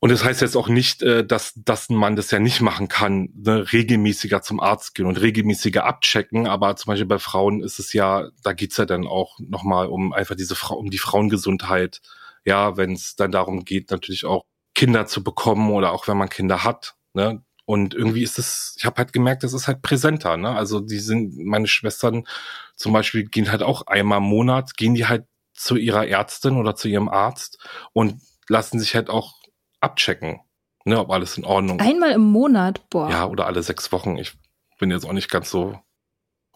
und das heißt jetzt auch nicht, äh, dass, dass Mann das ja nicht machen kann, ne, regelmäßiger zum Arzt gehen und regelmäßiger abchecken. Aber zum Beispiel bei Frauen ist es ja, da geht's ja dann auch nochmal um einfach diese Frau, um die Frauengesundheit. Ja, wenn es dann darum geht, natürlich auch Kinder zu bekommen oder auch wenn man Kinder hat. Ne? Und irgendwie ist es, ich habe halt gemerkt, das ist halt präsenter. Ne? Also die sind, meine Schwestern zum Beispiel gehen halt auch einmal im Monat, gehen die halt zu ihrer Ärztin oder zu ihrem Arzt und lassen sich halt auch abchecken, ne, ob alles in Ordnung ist. Einmal im Monat, boah. Ja, oder alle sechs Wochen. Ich bin jetzt auch nicht ganz so.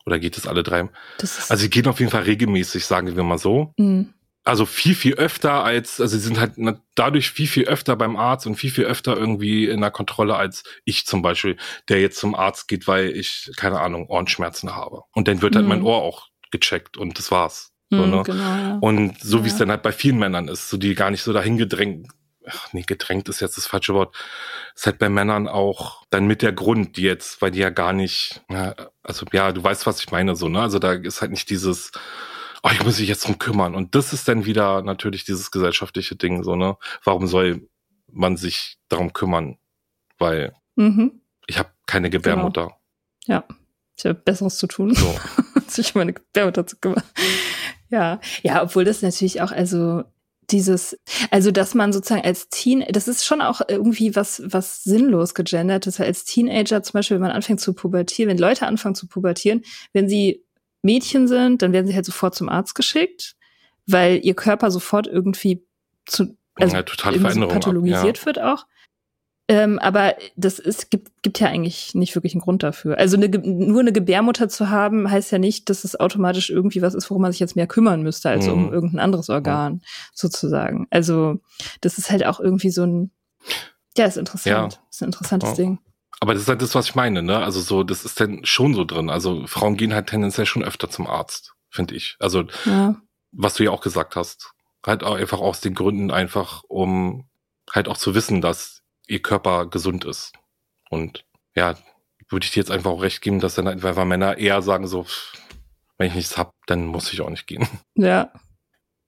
Oder geht es alle drei? also sie gehen auf jeden Fall regelmäßig, sagen wir mal so. Mhm. Also viel, viel öfter als, also sie sind halt dadurch viel, viel öfter beim Arzt und viel, viel öfter irgendwie in der Kontrolle als ich zum Beispiel, der jetzt zum Arzt geht, weil ich, keine Ahnung, Ohrenschmerzen habe. Und dann wird halt mhm. mein Ohr auch gecheckt und das war's. So, mhm, ne? genau, ja. Und so wie es dann halt bei vielen Männern ist, so die gar nicht so dahin gedrängt ach nee, gedrängt ist jetzt das falsche Wort, ist halt bei Männern auch dann mit der Grund, die jetzt, weil die ja gar nicht, ja, also ja, du weißt, was ich meine, so, ne? Also da ist halt nicht dieses, oh, ich muss mich jetzt drum kümmern. Und das ist dann wieder natürlich dieses gesellschaftliche Ding, so, ne? Warum soll man sich darum kümmern? Weil mhm. ich habe keine Gebärmutter. Genau. Ja, ich habe Besseres zu tun, so. sich um meine Gebärmutter zu kümmern. Ja, ja, obwohl das natürlich auch, also dieses, also dass man sozusagen als Teen, das ist schon auch irgendwie was, was sinnlos gegendert ist. Als Teenager zum Beispiel, wenn man anfängt zu pubertieren, wenn Leute anfangen zu pubertieren, wenn sie Mädchen sind, dann werden sie halt sofort zum Arzt geschickt, weil ihr Körper sofort irgendwie zu, also ja, total pathologisiert ab, ja. wird auch. Ähm, aber das ist, gibt, gibt ja eigentlich nicht wirklich einen Grund dafür. Also eine, nur eine Gebärmutter zu haben, heißt ja nicht, dass es automatisch irgendwie was ist, worum man sich jetzt mehr kümmern müsste, als mhm. um irgendein anderes Organ, mhm. sozusagen. Also das ist halt auch irgendwie so ein, ja, ist interessant. Ja. ist ein interessantes ja. Ding. Aber das ist halt das, was ich meine, ne? Also so, das ist dann schon so drin. Also Frauen gehen halt tendenziell schon öfter zum Arzt, finde ich. Also, ja. was du ja auch gesagt hast. Halt auch einfach aus den Gründen einfach, um halt auch zu wissen, dass ihr Körper gesund ist. Und ja, würde ich dir jetzt einfach auch recht geben, dass dann einfach Männer eher sagen so, wenn ich nichts hab, dann muss ich auch nicht gehen. Ja.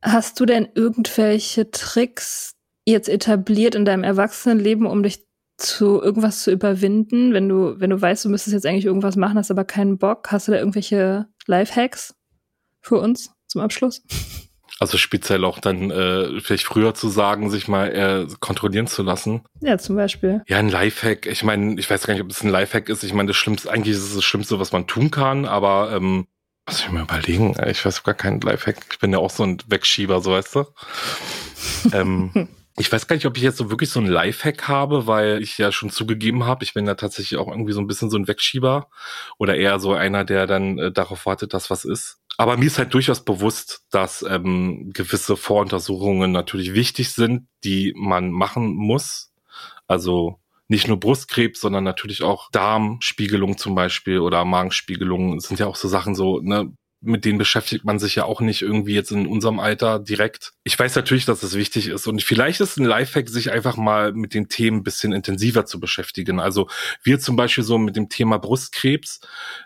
Hast du denn irgendwelche Tricks jetzt etabliert in deinem Erwachsenenleben, um dich zu irgendwas zu überwinden, wenn du, wenn du weißt, du müsstest jetzt eigentlich irgendwas machen, hast aber keinen Bock? Hast du da irgendwelche Lifehacks für uns zum Abschluss? Also speziell auch dann äh, vielleicht früher zu sagen, sich mal äh, kontrollieren zu lassen. Ja, zum Beispiel. Ja, ein Lifehack. Ich meine, ich weiß gar nicht, ob es ein Lifehack ist. Ich meine, das Schlimmste, eigentlich ist es das Schlimmste, was man tun kann, aber ähm, muss ich mir überlegen. Ich weiß gar keinen Lifehack. Ich bin ja auch so ein Wegschieber, so weißt du. ähm, ich weiß gar nicht, ob ich jetzt so wirklich so ein Lifehack habe, weil ich ja schon zugegeben habe, ich bin ja tatsächlich auch irgendwie so ein bisschen so ein Wegschieber oder eher so einer, der dann äh, darauf wartet, dass was ist. Aber mir ist halt durchaus bewusst, dass ähm, gewisse Voruntersuchungen natürlich wichtig sind, die man machen muss. Also nicht nur Brustkrebs, sondern natürlich auch Darmspiegelung zum Beispiel oder Magenspiegelung sind ja auch so Sachen so, ne, mit denen beschäftigt man sich ja auch nicht irgendwie jetzt in unserem Alter direkt. Ich weiß natürlich, dass es wichtig ist und vielleicht ist ein Lifehack, sich einfach mal mit den Themen ein bisschen intensiver zu beschäftigen. Also wir zum Beispiel so mit dem Thema Brustkrebs.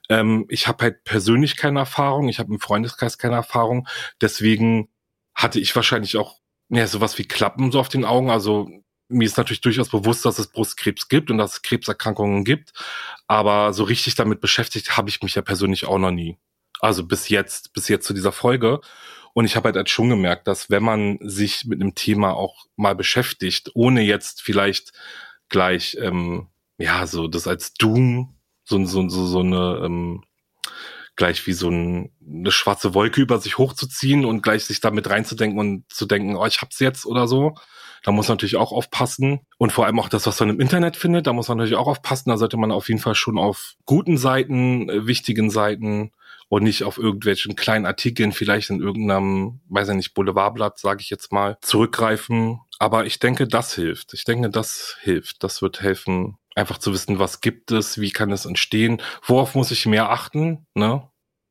Ähm, ich habe halt persönlich keine Erfahrung, ich habe im Freundeskreis keine Erfahrung, deswegen hatte ich wahrscheinlich auch ja, sowas wie Klappen so auf den Augen. Also mir ist natürlich durchaus bewusst, dass es Brustkrebs gibt und dass es Krebserkrankungen gibt, aber so richtig damit beschäftigt habe ich mich ja persönlich auch noch nie. Also bis jetzt, bis jetzt zu dieser Folge. Und ich habe halt, halt schon gemerkt, dass wenn man sich mit einem Thema auch mal beschäftigt, ohne jetzt vielleicht gleich, ähm, ja, so das als Doom, so, so, so, so eine, ähm, gleich wie so ein, eine schwarze Wolke über sich hochzuziehen und gleich sich damit reinzudenken und zu denken, oh, ich hab's jetzt oder so. Da muss man natürlich auch aufpassen. Und vor allem auch das, was man im Internet findet, da muss man natürlich auch aufpassen. Da sollte man auf jeden Fall schon auf guten Seiten, äh, wichtigen Seiten und nicht auf irgendwelchen kleinen Artikeln, vielleicht in irgendeinem, weiß ich nicht, Boulevardblatt, sage ich jetzt mal, zurückgreifen. Aber ich denke, das hilft. Ich denke, das hilft. Das wird helfen, einfach zu wissen, was gibt es, wie kann es entstehen, worauf muss ich mehr achten. Ne?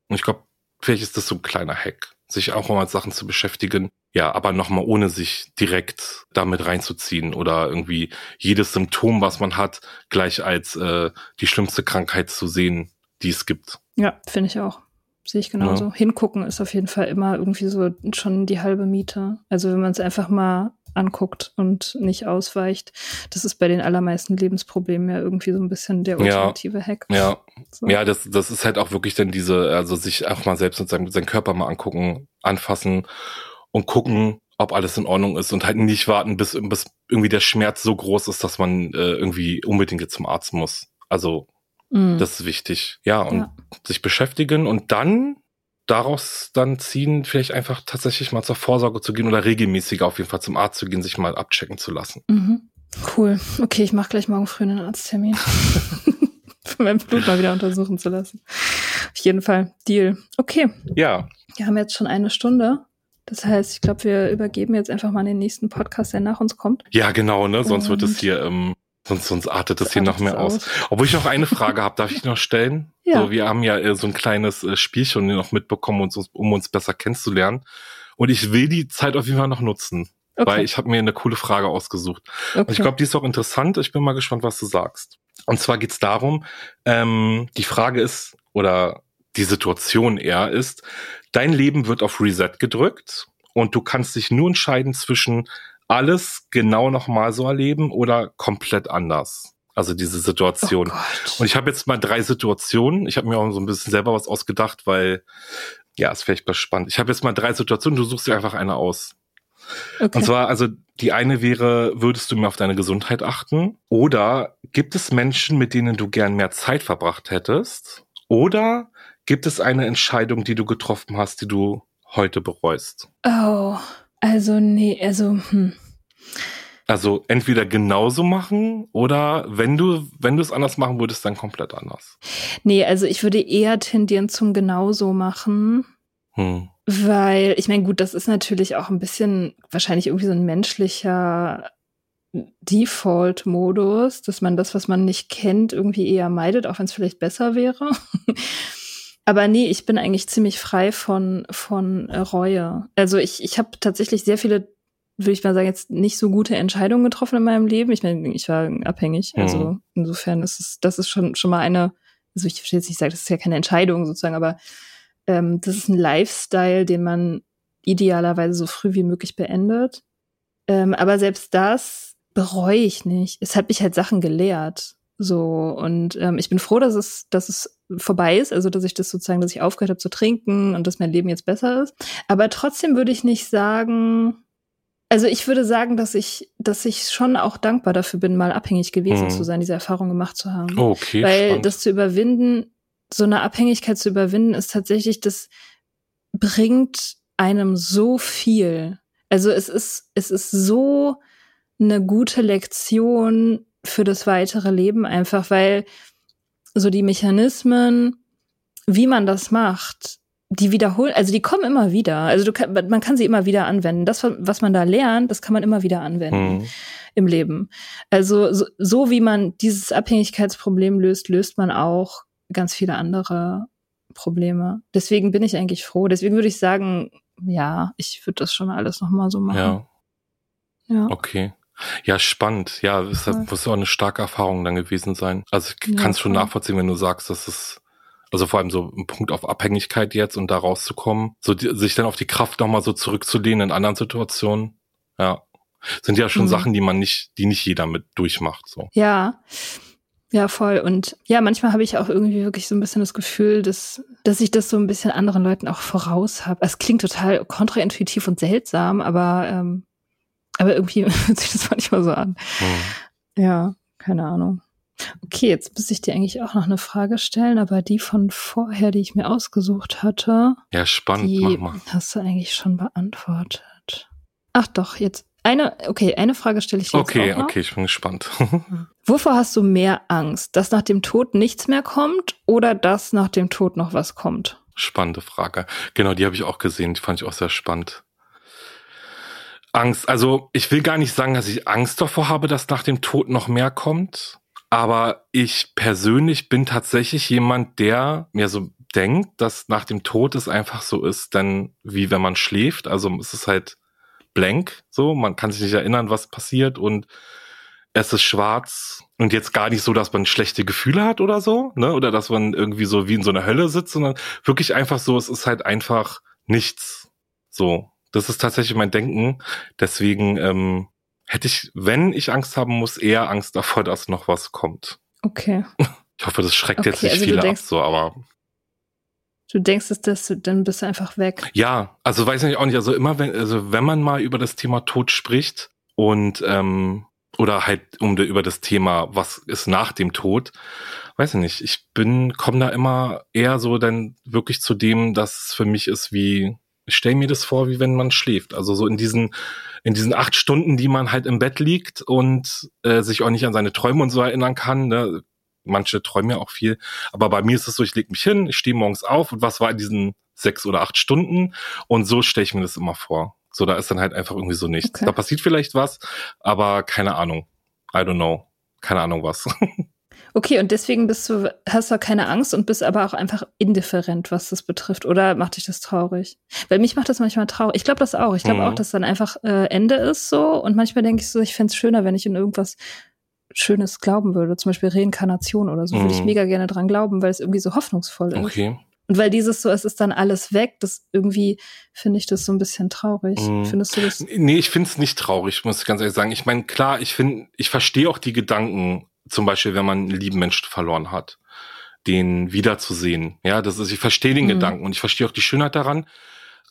Und ich glaube, vielleicht ist das so ein kleiner Hack, sich auch mal mit Sachen zu beschäftigen. Ja, aber nochmal ohne sich direkt damit reinzuziehen oder irgendwie jedes Symptom, was man hat, gleich als äh, die schlimmste Krankheit zu sehen, die es gibt. Ja, finde ich auch sehe ich genauso. Ja. Hingucken ist auf jeden Fall immer irgendwie so schon die halbe Miete. Also wenn man es einfach mal anguckt und nicht ausweicht, das ist bei den allermeisten Lebensproblemen ja irgendwie so ein bisschen der Ja. ultimative Hack. Ja, So. ja, das, das ist halt auch wirklich dann diese, also sich auch mal selbst und seinen, seinen Körper mal angucken, anfassen und gucken, ob alles in Ordnung ist und halt nicht warten, bis, bis irgendwie der Schmerz so groß ist, dass man äh, irgendwie unbedingt jetzt zum Arzt muss. Also Mhm. das ist wichtig. Ja, und Ja. sich beschäftigen und dann daraus dann ziehen, vielleicht einfach tatsächlich mal zur Vorsorge zu gehen oder regelmäßig auf jeden Fall zum Arzt zu gehen, sich mal abchecken zu lassen. Mhm. Cool. Okay, ich mache gleich morgen früh einen Arzttermin. Für mein Blut mal wieder untersuchen zu lassen. Auf jeden Fall. Deal. Okay. Ja, Wir haben jetzt schon eine Stunde. Das heißt, ich glaube, wir übergeben jetzt einfach mal den nächsten Podcast, der nach uns kommt. ja, genau, ne? Sonst wird es Und- hier, ähm, sonst, sonst artet es Das hier noch mehr aus. aus. Obwohl ich noch eine Frage habe, darf ich noch stellen? Ja. So, wir haben ja äh, so ein kleines äh, Spielchen noch mitbekommen, uns, um uns besser kennenzulernen. Und ich will die Zeit auf jeden Fall noch nutzen, Okay. weil ich habe mir eine coole Frage ausgesucht. okay. Und ich glaube, die ist auch interessant. Ich bin mal gespannt, was du sagst. Und zwar geht's darum, ähm, die Frage ist, oder die Situation eher ist, dein Leben wird auf Reset gedrückt und du kannst dich nur entscheiden zwischen alles genau nochmal so erleben oder komplett anders. Also diese oh Situation. Gott. Und ich habe jetzt mal drei Situationen. Ich habe mir auch so ein bisschen selber was ausgedacht, weil ja, ist vielleicht spannend. Ich habe jetzt mal drei Situationen. Du suchst dir einfach eine aus. okay. Und zwar, also die eine wäre, würdest du mehr auf deine Gesundheit achten? Oder gibt es Menschen, mit denen du gern mehr Zeit verbracht hättest? Oder gibt es eine Entscheidung, die du getroffen hast, die du heute bereust? oh, also nee, also hm. Also entweder genauso machen oder wenn du, wenn du es anders machen würdest, dann komplett anders. nee, also ich würde eher tendieren zum genauso machen. Hm. Weil, ich meine, gut, das ist natürlich auch ein bisschen wahrscheinlich irgendwie so ein menschlicher Default-Modus, dass man das, was man nicht kennt, irgendwie eher meidet, auch wenn es vielleicht besser wäre. Aber nee, ich bin eigentlich ziemlich frei von, von Reue. Also ich, ich habe tatsächlich sehr viele, würde ich mal sagen, jetzt nicht so gute Entscheidungen getroffen in meinem Leben. Ich meine, ich war abhängig. Mhm. Also insofern ist es, das ist schon, schon mal eine, also ich verstehe jetzt nicht sagen, das ist ja keine Entscheidung sozusagen, aber ähm, das ist ein Lifestyle, den man idealerweise so früh wie möglich beendet. Ähm, aber selbst das bereue ich nicht. Es hat mich halt Sachen gelehrt. So, und ähm, ich bin froh, dass es, dass es vorbei ist, also dass ich das sozusagen, dass ich aufgehört habe zu trinken und dass mein Leben jetzt besser ist. Aber trotzdem würde ich nicht sagen, also ich würde sagen, dass ich, dass ich schon auch dankbar dafür bin, mal abhängig gewesen Mhm. zu sein, diese Erfahrung gemacht zu haben. Okay, Weil spannend. das zu überwinden, so eine Abhängigkeit zu überwinden, ist tatsächlich, das bringt einem so viel. Also es ist, es ist so eine gute Lektion für das weitere Leben einfach, weil so die Mechanismen, wie man das macht, die wiederholen, also die kommen immer wieder. Also du kann, man kann sie immer wieder anwenden. Das, was man da lernt, das kann man immer wieder anwenden Hm. im Leben. Also so, so wie man dieses Abhängigkeitsproblem löst, löst man auch ganz viele andere Probleme. Deswegen bin ich eigentlich froh. Deswegen würde ich sagen, ja, ich würde das schon alles nochmal so machen. Ja, Ja. okay. Ja, spannend. Ja, es Voll. muss auch eine starke Erfahrung dann gewesen sein. Also ich Ja, kann es schon voll. nachvollziehen, wenn du sagst, dass es, also vor allem so ein Punkt auf Abhängigkeit jetzt und da rauszukommen, so die, sich dann auf die Kraft nochmal so zurückzulehnen in anderen Situationen. Ja. Sind ja schon Mhm. Sachen, die man nicht, die nicht jeder mit durchmacht, so. Ja. Ja, voll. Und ja, manchmal habe ich auch irgendwie wirklich so ein bisschen das Gefühl, dass, dass ich das so ein bisschen anderen Leuten auch voraus habe. Es klingt total kontraintuitiv und seltsam, aber, ähm, aber irgendwie fühlt sich das manchmal so an. Hm. Ja, keine Ahnung. Okay, jetzt müsste ich dir eigentlich auch noch eine Frage stellen, aber die von vorher, die ich mir ausgesucht hatte, Ja, spannend, die mach mal. hast du eigentlich schon beantwortet. Ach doch, jetzt eine, okay, eine Frage stelle ich dir Okay, jetzt auch noch. okay, ich bin gespannt. Wovor hast du mehr Angst? Dass nach dem Tod nichts mehr kommt oder dass nach dem Tod noch was kommt? Spannende Frage. Genau, die habe ich auch gesehen. Die fand ich auch sehr spannend. Angst. Also ich will gar nicht sagen, dass ich Angst davor habe, dass nach dem Tod noch mehr kommt. Aber ich persönlich bin tatsächlich jemand, der mir so denkt, dass nach dem Tod es einfach so ist, denn wie wenn man schläft. Also es ist halt blank, so man kann sich nicht erinnern, was passiert und es ist schwarz und jetzt gar nicht so, dass man schlechte Gefühle hat oder so, ne? Oder dass man irgendwie so wie in so einer Hölle sitzt, sondern wirklich einfach so, es ist halt einfach nichts. So. Das ist tatsächlich mein Denken. Deswegen ähm, hätte ich, wenn ich Angst haben muss, eher Angst davor, dass noch was kommt. Okay. Ich hoffe, das schreckt Okay, jetzt nicht also viele denkst- ab, so, aber Du denkst, dass das, dann bist du einfach weg. ja, also weiß ich auch nicht, also immer wenn, also wenn man mal über das Thema Tod spricht und ähm, oder halt um über das Thema, was ist nach dem Tod, weiß ich nicht, ich bin, komme da immer eher so dann wirklich zu dem, dass es für mich ist wie, ich stell mir das vor, wie wenn man schläft. Also so in diesen, in diesen acht Stunden, die man halt im Bett liegt und äh, sich auch nicht an seine Träume und so erinnern kann. Ne? Manche träumen ja auch viel. Aber bei mir ist es so, ich leg mich hin, ich stehe morgens auf und was war in diesen sechs oder acht Stunden? Und so stelle ich mir das immer vor. So, da ist dann halt einfach irgendwie so nichts. Okay. Da passiert vielleicht was, aber keine Ahnung. I don't know. Keine Ahnung was. Okay, und deswegen bist du, hast du keine Angst und bist aber auch einfach indifferent, was das betrifft. Oder macht dich das traurig? Weil mich macht das manchmal traurig. Ich glaube das auch. Ich glaube Mhm. auch, dass dann einfach äh, Ende ist so. Und manchmal denke ich so, ich fänd's schöner, wenn ich in irgendwas Schönes glauben würde. Zum Beispiel Reinkarnation oder so. Würde ich Mhm. mega gerne dran glauben, weil es irgendwie so hoffnungsvoll ist. Okay. Und weil dieses so, es ist dann alles weg, das irgendwie finde ich das so ein bisschen traurig. Mhm. Findest du das? Nee, ich find's nicht traurig, muss ich ganz ehrlich sagen. Ich meine, klar, ich finde, ich verstehe auch die Gedanken, zum Beispiel, wenn man einen lieben Menschen verloren hat, den wiederzusehen. Ja, das ist, ich verstehe den Mhm. Gedanken und ich verstehe auch die Schönheit daran.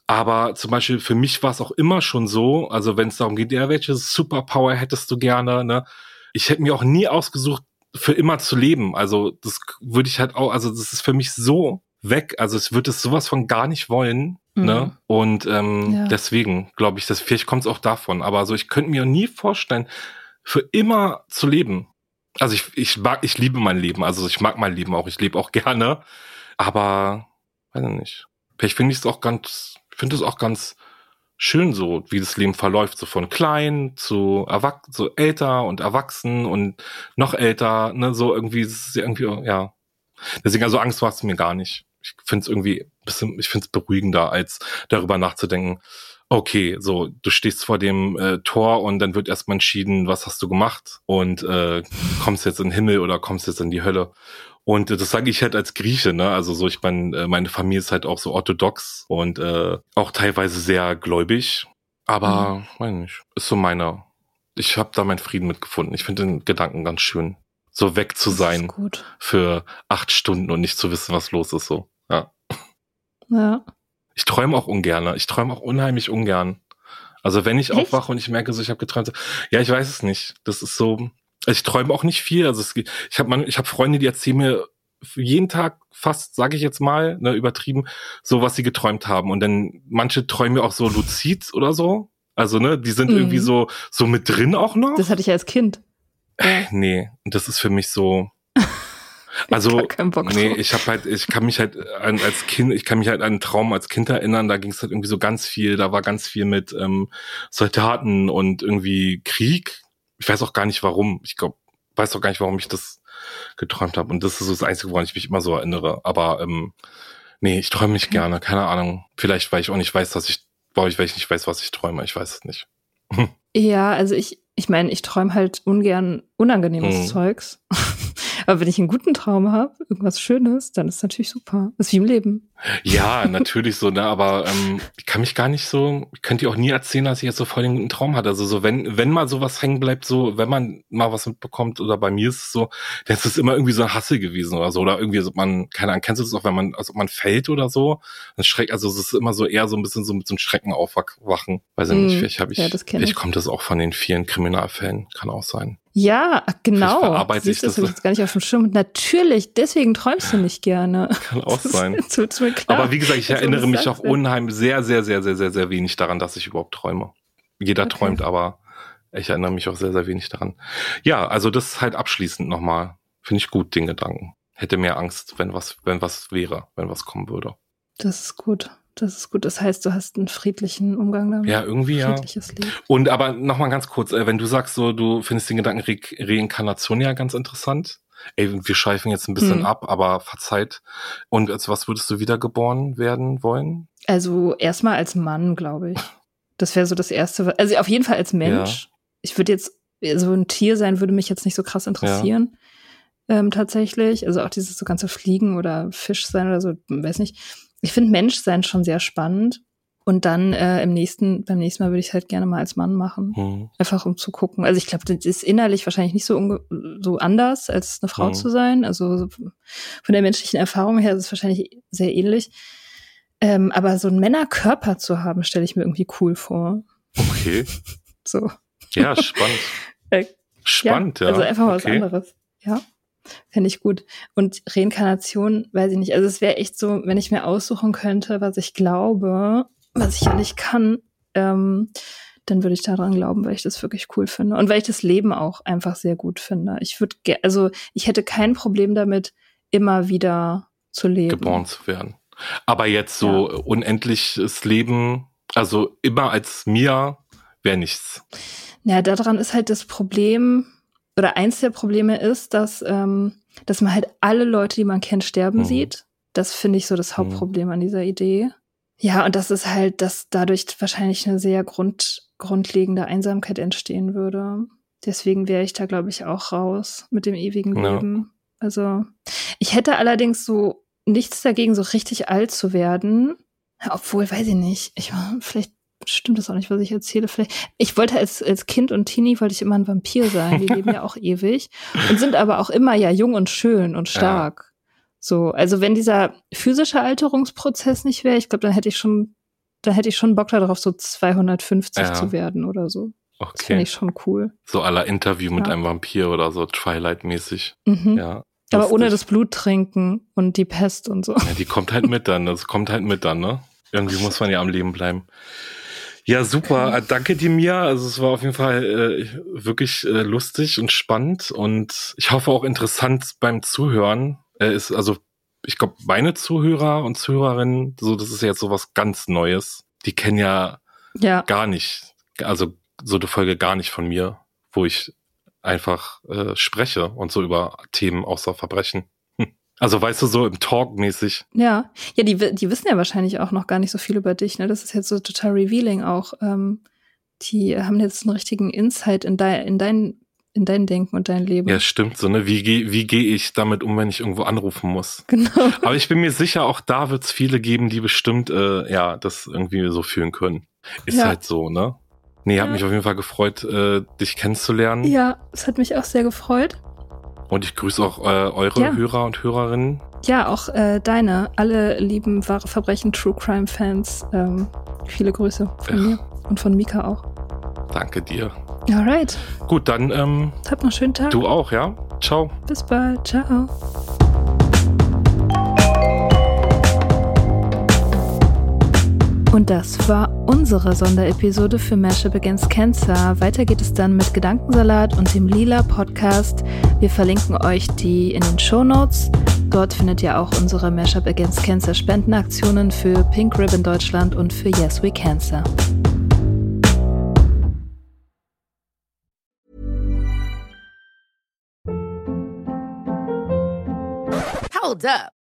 Aber zum Beispiel für mich war es auch immer schon so, also wenn es darum geht, ja, welche Superpower hättest du gerne, ne? Ich hätte mir auch nie ausgesucht, für immer zu leben. Also das würde ich halt auch, also das ist für mich so weg. Also es würde es sowas von gar nicht wollen. Mhm. Ne? Und ähm, Ja. deswegen glaube ich, dass vielleicht kommt es auch davon. Aber also ich könnte mir nie vorstellen, für immer zu leben. Also ich, ich mag, ich liebe mein Leben. Also ich mag mein Leben auch. Ich lebe auch gerne. Aber weiß ich nicht. Vielleicht finde ich es auch ganz, finde es auch ganz schön so, wie das Leben verläuft, so von klein zu erwach so älter und erwachsen und noch älter, ne, so irgendwie, es ist irgendwie, ja. Deswegen, also Angst war es mir gar nicht. Ich finde es irgendwie bisschen, ich finde es beruhigender, als darüber nachzudenken, okay, so, du stehst vor dem äh, Tor und dann wird erstmal entschieden, was hast du gemacht und äh, kommst jetzt in den Himmel oder kommst jetzt in die Hölle. Und äh, das sage ich halt als Grieche, ne? Also so, ich meine, äh, meine Familie ist halt auch so orthodox und äh, auch teilweise sehr gläubig. Aber, meine nicht, ist so meine. Ich habe da meinen Frieden mitgefunden. Ich finde den Gedanken ganz schön, so weg zu Das sein für acht Stunden und nicht zu wissen, was los ist. So, ja. Ja. Ich träume auch ungern. Ich träume auch unheimlich ungern. Also wenn ich Echt? aufwache und ich merke, so ich habe geträumt, ja, ich weiß es nicht. Das ist so. Ich träume auch nicht viel. Also es, ich habe ich habe Freunde, die erzählen mir jeden Tag fast, sage ich jetzt mal, ne, übertrieben, so was sie geträumt haben. Und dann manche träumen ja auch so luzid oder so. Also ne, die sind Mhm. irgendwie so so mit drin auch noch. Das hatte ich als Kind. Ja. Nee, und das ist für mich so. Also, Bock nee, ich habe halt, ich kann mich halt an, als Kind, ich kann mich halt an einen Traum als Kind erinnern, da ging es halt irgendwie so ganz viel, da war ganz viel mit ähm, Soldaten und irgendwie Krieg. Ich weiß auch gar nicht warum. Ich glaube, weiß auch gar nicht, warum ich das geträumt habe. Und das ist so das Einzige, woran ich mich immer so erinnere. Aber ähm, nee, ich träume nicht gerne, keine Ahnung. Vielleicht, weil ich auch nicht weiß, dass ich, weil ich, weil ich nicht weiß, was ich träume. Ich weiß es nicht. Ja, also ich, ich meine, ich träume halt ungern unangenehmes Mhm. Zeugs. Aber wenn ich einen guten Traum habe, irgendwas Schönes, dann ist natürlich super. ist wie im Leben. Ja, natürlich so, ne, aber ähm, ich kann mich gar nicht so, ich könnte dir auch nie erzählen, dass ich jetzt so voll den guten Traum hatte. Also so, wenn, wenn mal sowas hängen bleibt, so, wenn man mal was mitbekommt, oder bei mir ist es so, dann ist es immer irgendwie so ein Hassel gewesen oder so. Oder irgendwie, so man, keine Ahnung, kennst du das auch, wenn man, also man fällt oder so, dann schreckt, also es ist immer so eher so ein bisschen so mit so einem Schrecken aufwachen. Weiß ich Mhm. nicht, vielleicht habe ich, Ja, das kenn vielleicht ich. kommt das auch von den vielen Kriminalfällen, kann auch sein. Ja, genau. verarbeite ich das das jetzt gar nicht auf dem Schirm. Natürlich, deswegen träumst du nicht gerne. Kann auch sein. Das ist mir klar. Aber wie gesagt, ich wo erinnere mich ja. unheimlich sehr, sehr, sehr, sehr, sehr, sehr wenig daran, dass ich überhaupt träume. Jeder Okay. träumt, aber ich erinnere mich auch sehr, sehr wenig daran. Ja, also das ist halt abschließend nochmal. Finde ich gut, den Gedanken. Hätte mehr Angst, wenn was, wenn was wäre, wenn was kommen würde. Das ist gut. Das ist gut. Das heißt, du hast einen friedlichen Umgang damit. Ja, irgendwie ja. Friedliches Leben. Und aber nochmal ganz kurz, äh, wenn du sagst so, du findest den Gedanken Re Reinkarnation ja ganz interessant. Ey, wir schweifen jetzt ein bisschen Hm. ab, aber verzeiht. Und als was würdest du wiedergeboren werden wollen? Also erstmal als Mann, glaube ich. Das wäre so das Erste. Also auf jeden Fall als Mensch. Ich würde jetzt so ein Tier sein würde mich jetzt nicht so krass interessieren. Ja. Ähm, tatsächlich. Also auch dieses so ganze Fliegen oder Fisch sein oder so, weiß nicht. Ich finde Menschsein schon sehr spannend. Und dann äh, im nächsten, beim nächsten Mal würde ich es halt gerne mal als Mann machen. Mhm. Einfach um zu gucken. Also ich glaube, das ist innerlich wahrscheinlich nicht so, so anders, als eine Frau mhm. zu sein. Also von der menschlichen Erfahrung her ist es wahrscheinlich sehr ähnlich. Ähm, aber so einen Männerkörper zu haben, stelle ich mir irgendwie cool vor. Okay. so. Ja, spannend. äh, spannend, ja, ja. Also einfach mal okay. was anderes. Ja. Fände ich gut. Und Reinkarnation, weiß ich nicht. Also es wäre echt so, wenn ich mir aussuchen könnte, was ich glaube, was ich ja nicht kann, ähm, dann würde ich daran glauben, weil ich das wirklich cool finde. Und weil ich das Leben auch einfach sehr gut finde. Ich würde, also ich hätte kein Problem damit, immer wieder zu leben. Geboren zu werden. Aber jetzt so ja. unendliches Leben, also immer als Mia, wäre nichts. Ja, daran ist halt das Problem, oder eins der Probleme ist, dass, ähm, dass man halt alle Leute, die man kennt, sterben mhm. sieht. Das finde ich so das mhm. Hauptproblem mhm. an dieser Idee. Ja, und das ist halt, dass dadurch wahrscheinlich eine sehr grund, grundlegende Einsamkeit entstehen würde. Deswegen wäre ich da, glaube ich, auch raus mit dem ewigen ja. Leben. Also, ich hätte allerdings so nichts dagegen, so richtig alt zu werden. Obwohl, weiß ich nicht. Ich vielleicht stimmt das auch nicht, was ich erzähle. Vielleicht, ich wollte als, als Kind und Teenie wollte ich immer ein Vampir sein. Die leben ja auch ewig und sind aber auch immer ja jung und schön und stark. Ja. So, also wenn dieser physische Alterungsprozess nicht wäre, ich glaube, dann hätte ich schon, dann hätte ich schon Bock darauf, so 250 ja. zu werden oder so. Okay. Das finde ich schon cool. So aller Interview mit einem Vampir oder so Twilight-mäßig. Mhm. Ja. Aber ohne das Blut trinken und die Pest und so. Ja, die kommt halt mit dann. Das kommt halt mit dann, ne? Irgendwie muss man ja am Leben bleiben. Ja, super. Äh, danke dir, Mia. Also es war auf jeden Fall äh, wirklich äh, lustig und spannend und ich hoffe auch interessant beim Zuhören. Äh, ist also, ich glaube, meine Zuhörer und Zuhörerinnen, so das ist jetzt so was ganz Neues. Die kennen ja, ja. gar nicht, also so eine Folge gar nicht von mir, wo ich einfach äh, spreche und so über Themen außer Verbrechen. Also weißt du, so im Talk mäßig. Ja, ja, die, die wissen ja wahrscheinlich auch noch gar nicht so viel über dich, ne? Das ist jetzt so total revealing auch. Ähm, die haben jetzt einen richtigen Insight in, dein, in dein in dein Denken und dein Leben. Ja, stimmt so, ne? Wie gehe wie geh ich damit um, wenn ich irgendwo anrufen muss? Genau. Aber ich bin mir sicher, auch da wird es viele geben, die bestimmt äh, ja das irgendwie so fühlen können. Ist ja. halt so, ne? Nee, hat ja. mich auf jeden Fall gefreut, äh, dich kennenzulernen. Ja, es hat mich auch sehr gefreut. Und ich grüße auch äh, eure ja. Hörer und Hörerinnen. Ja, auch äh, deine, alle lieben wahre Verbrechen True Crime Fans. Ähm, viele Grüße von ja. mir und von Mika auch. Danke dir. Alright. Gut, dann. Ähm, Habt noch einen schönen Tag. Du auch, ja? Ciao. Bis bald. Ciao. Und das war unsere Sonderepisode für Mashup Against Cancer. Weiter geht es dann mit Gedankensalat und dem Lila Podcast. Wir verlinken euch die in den Show Notes. Dort findet ihr auch unsere Mashup Against Cancer Spendenaktionen für Pink Ribbon Deutschland und für Yes We Cancer. Hold up.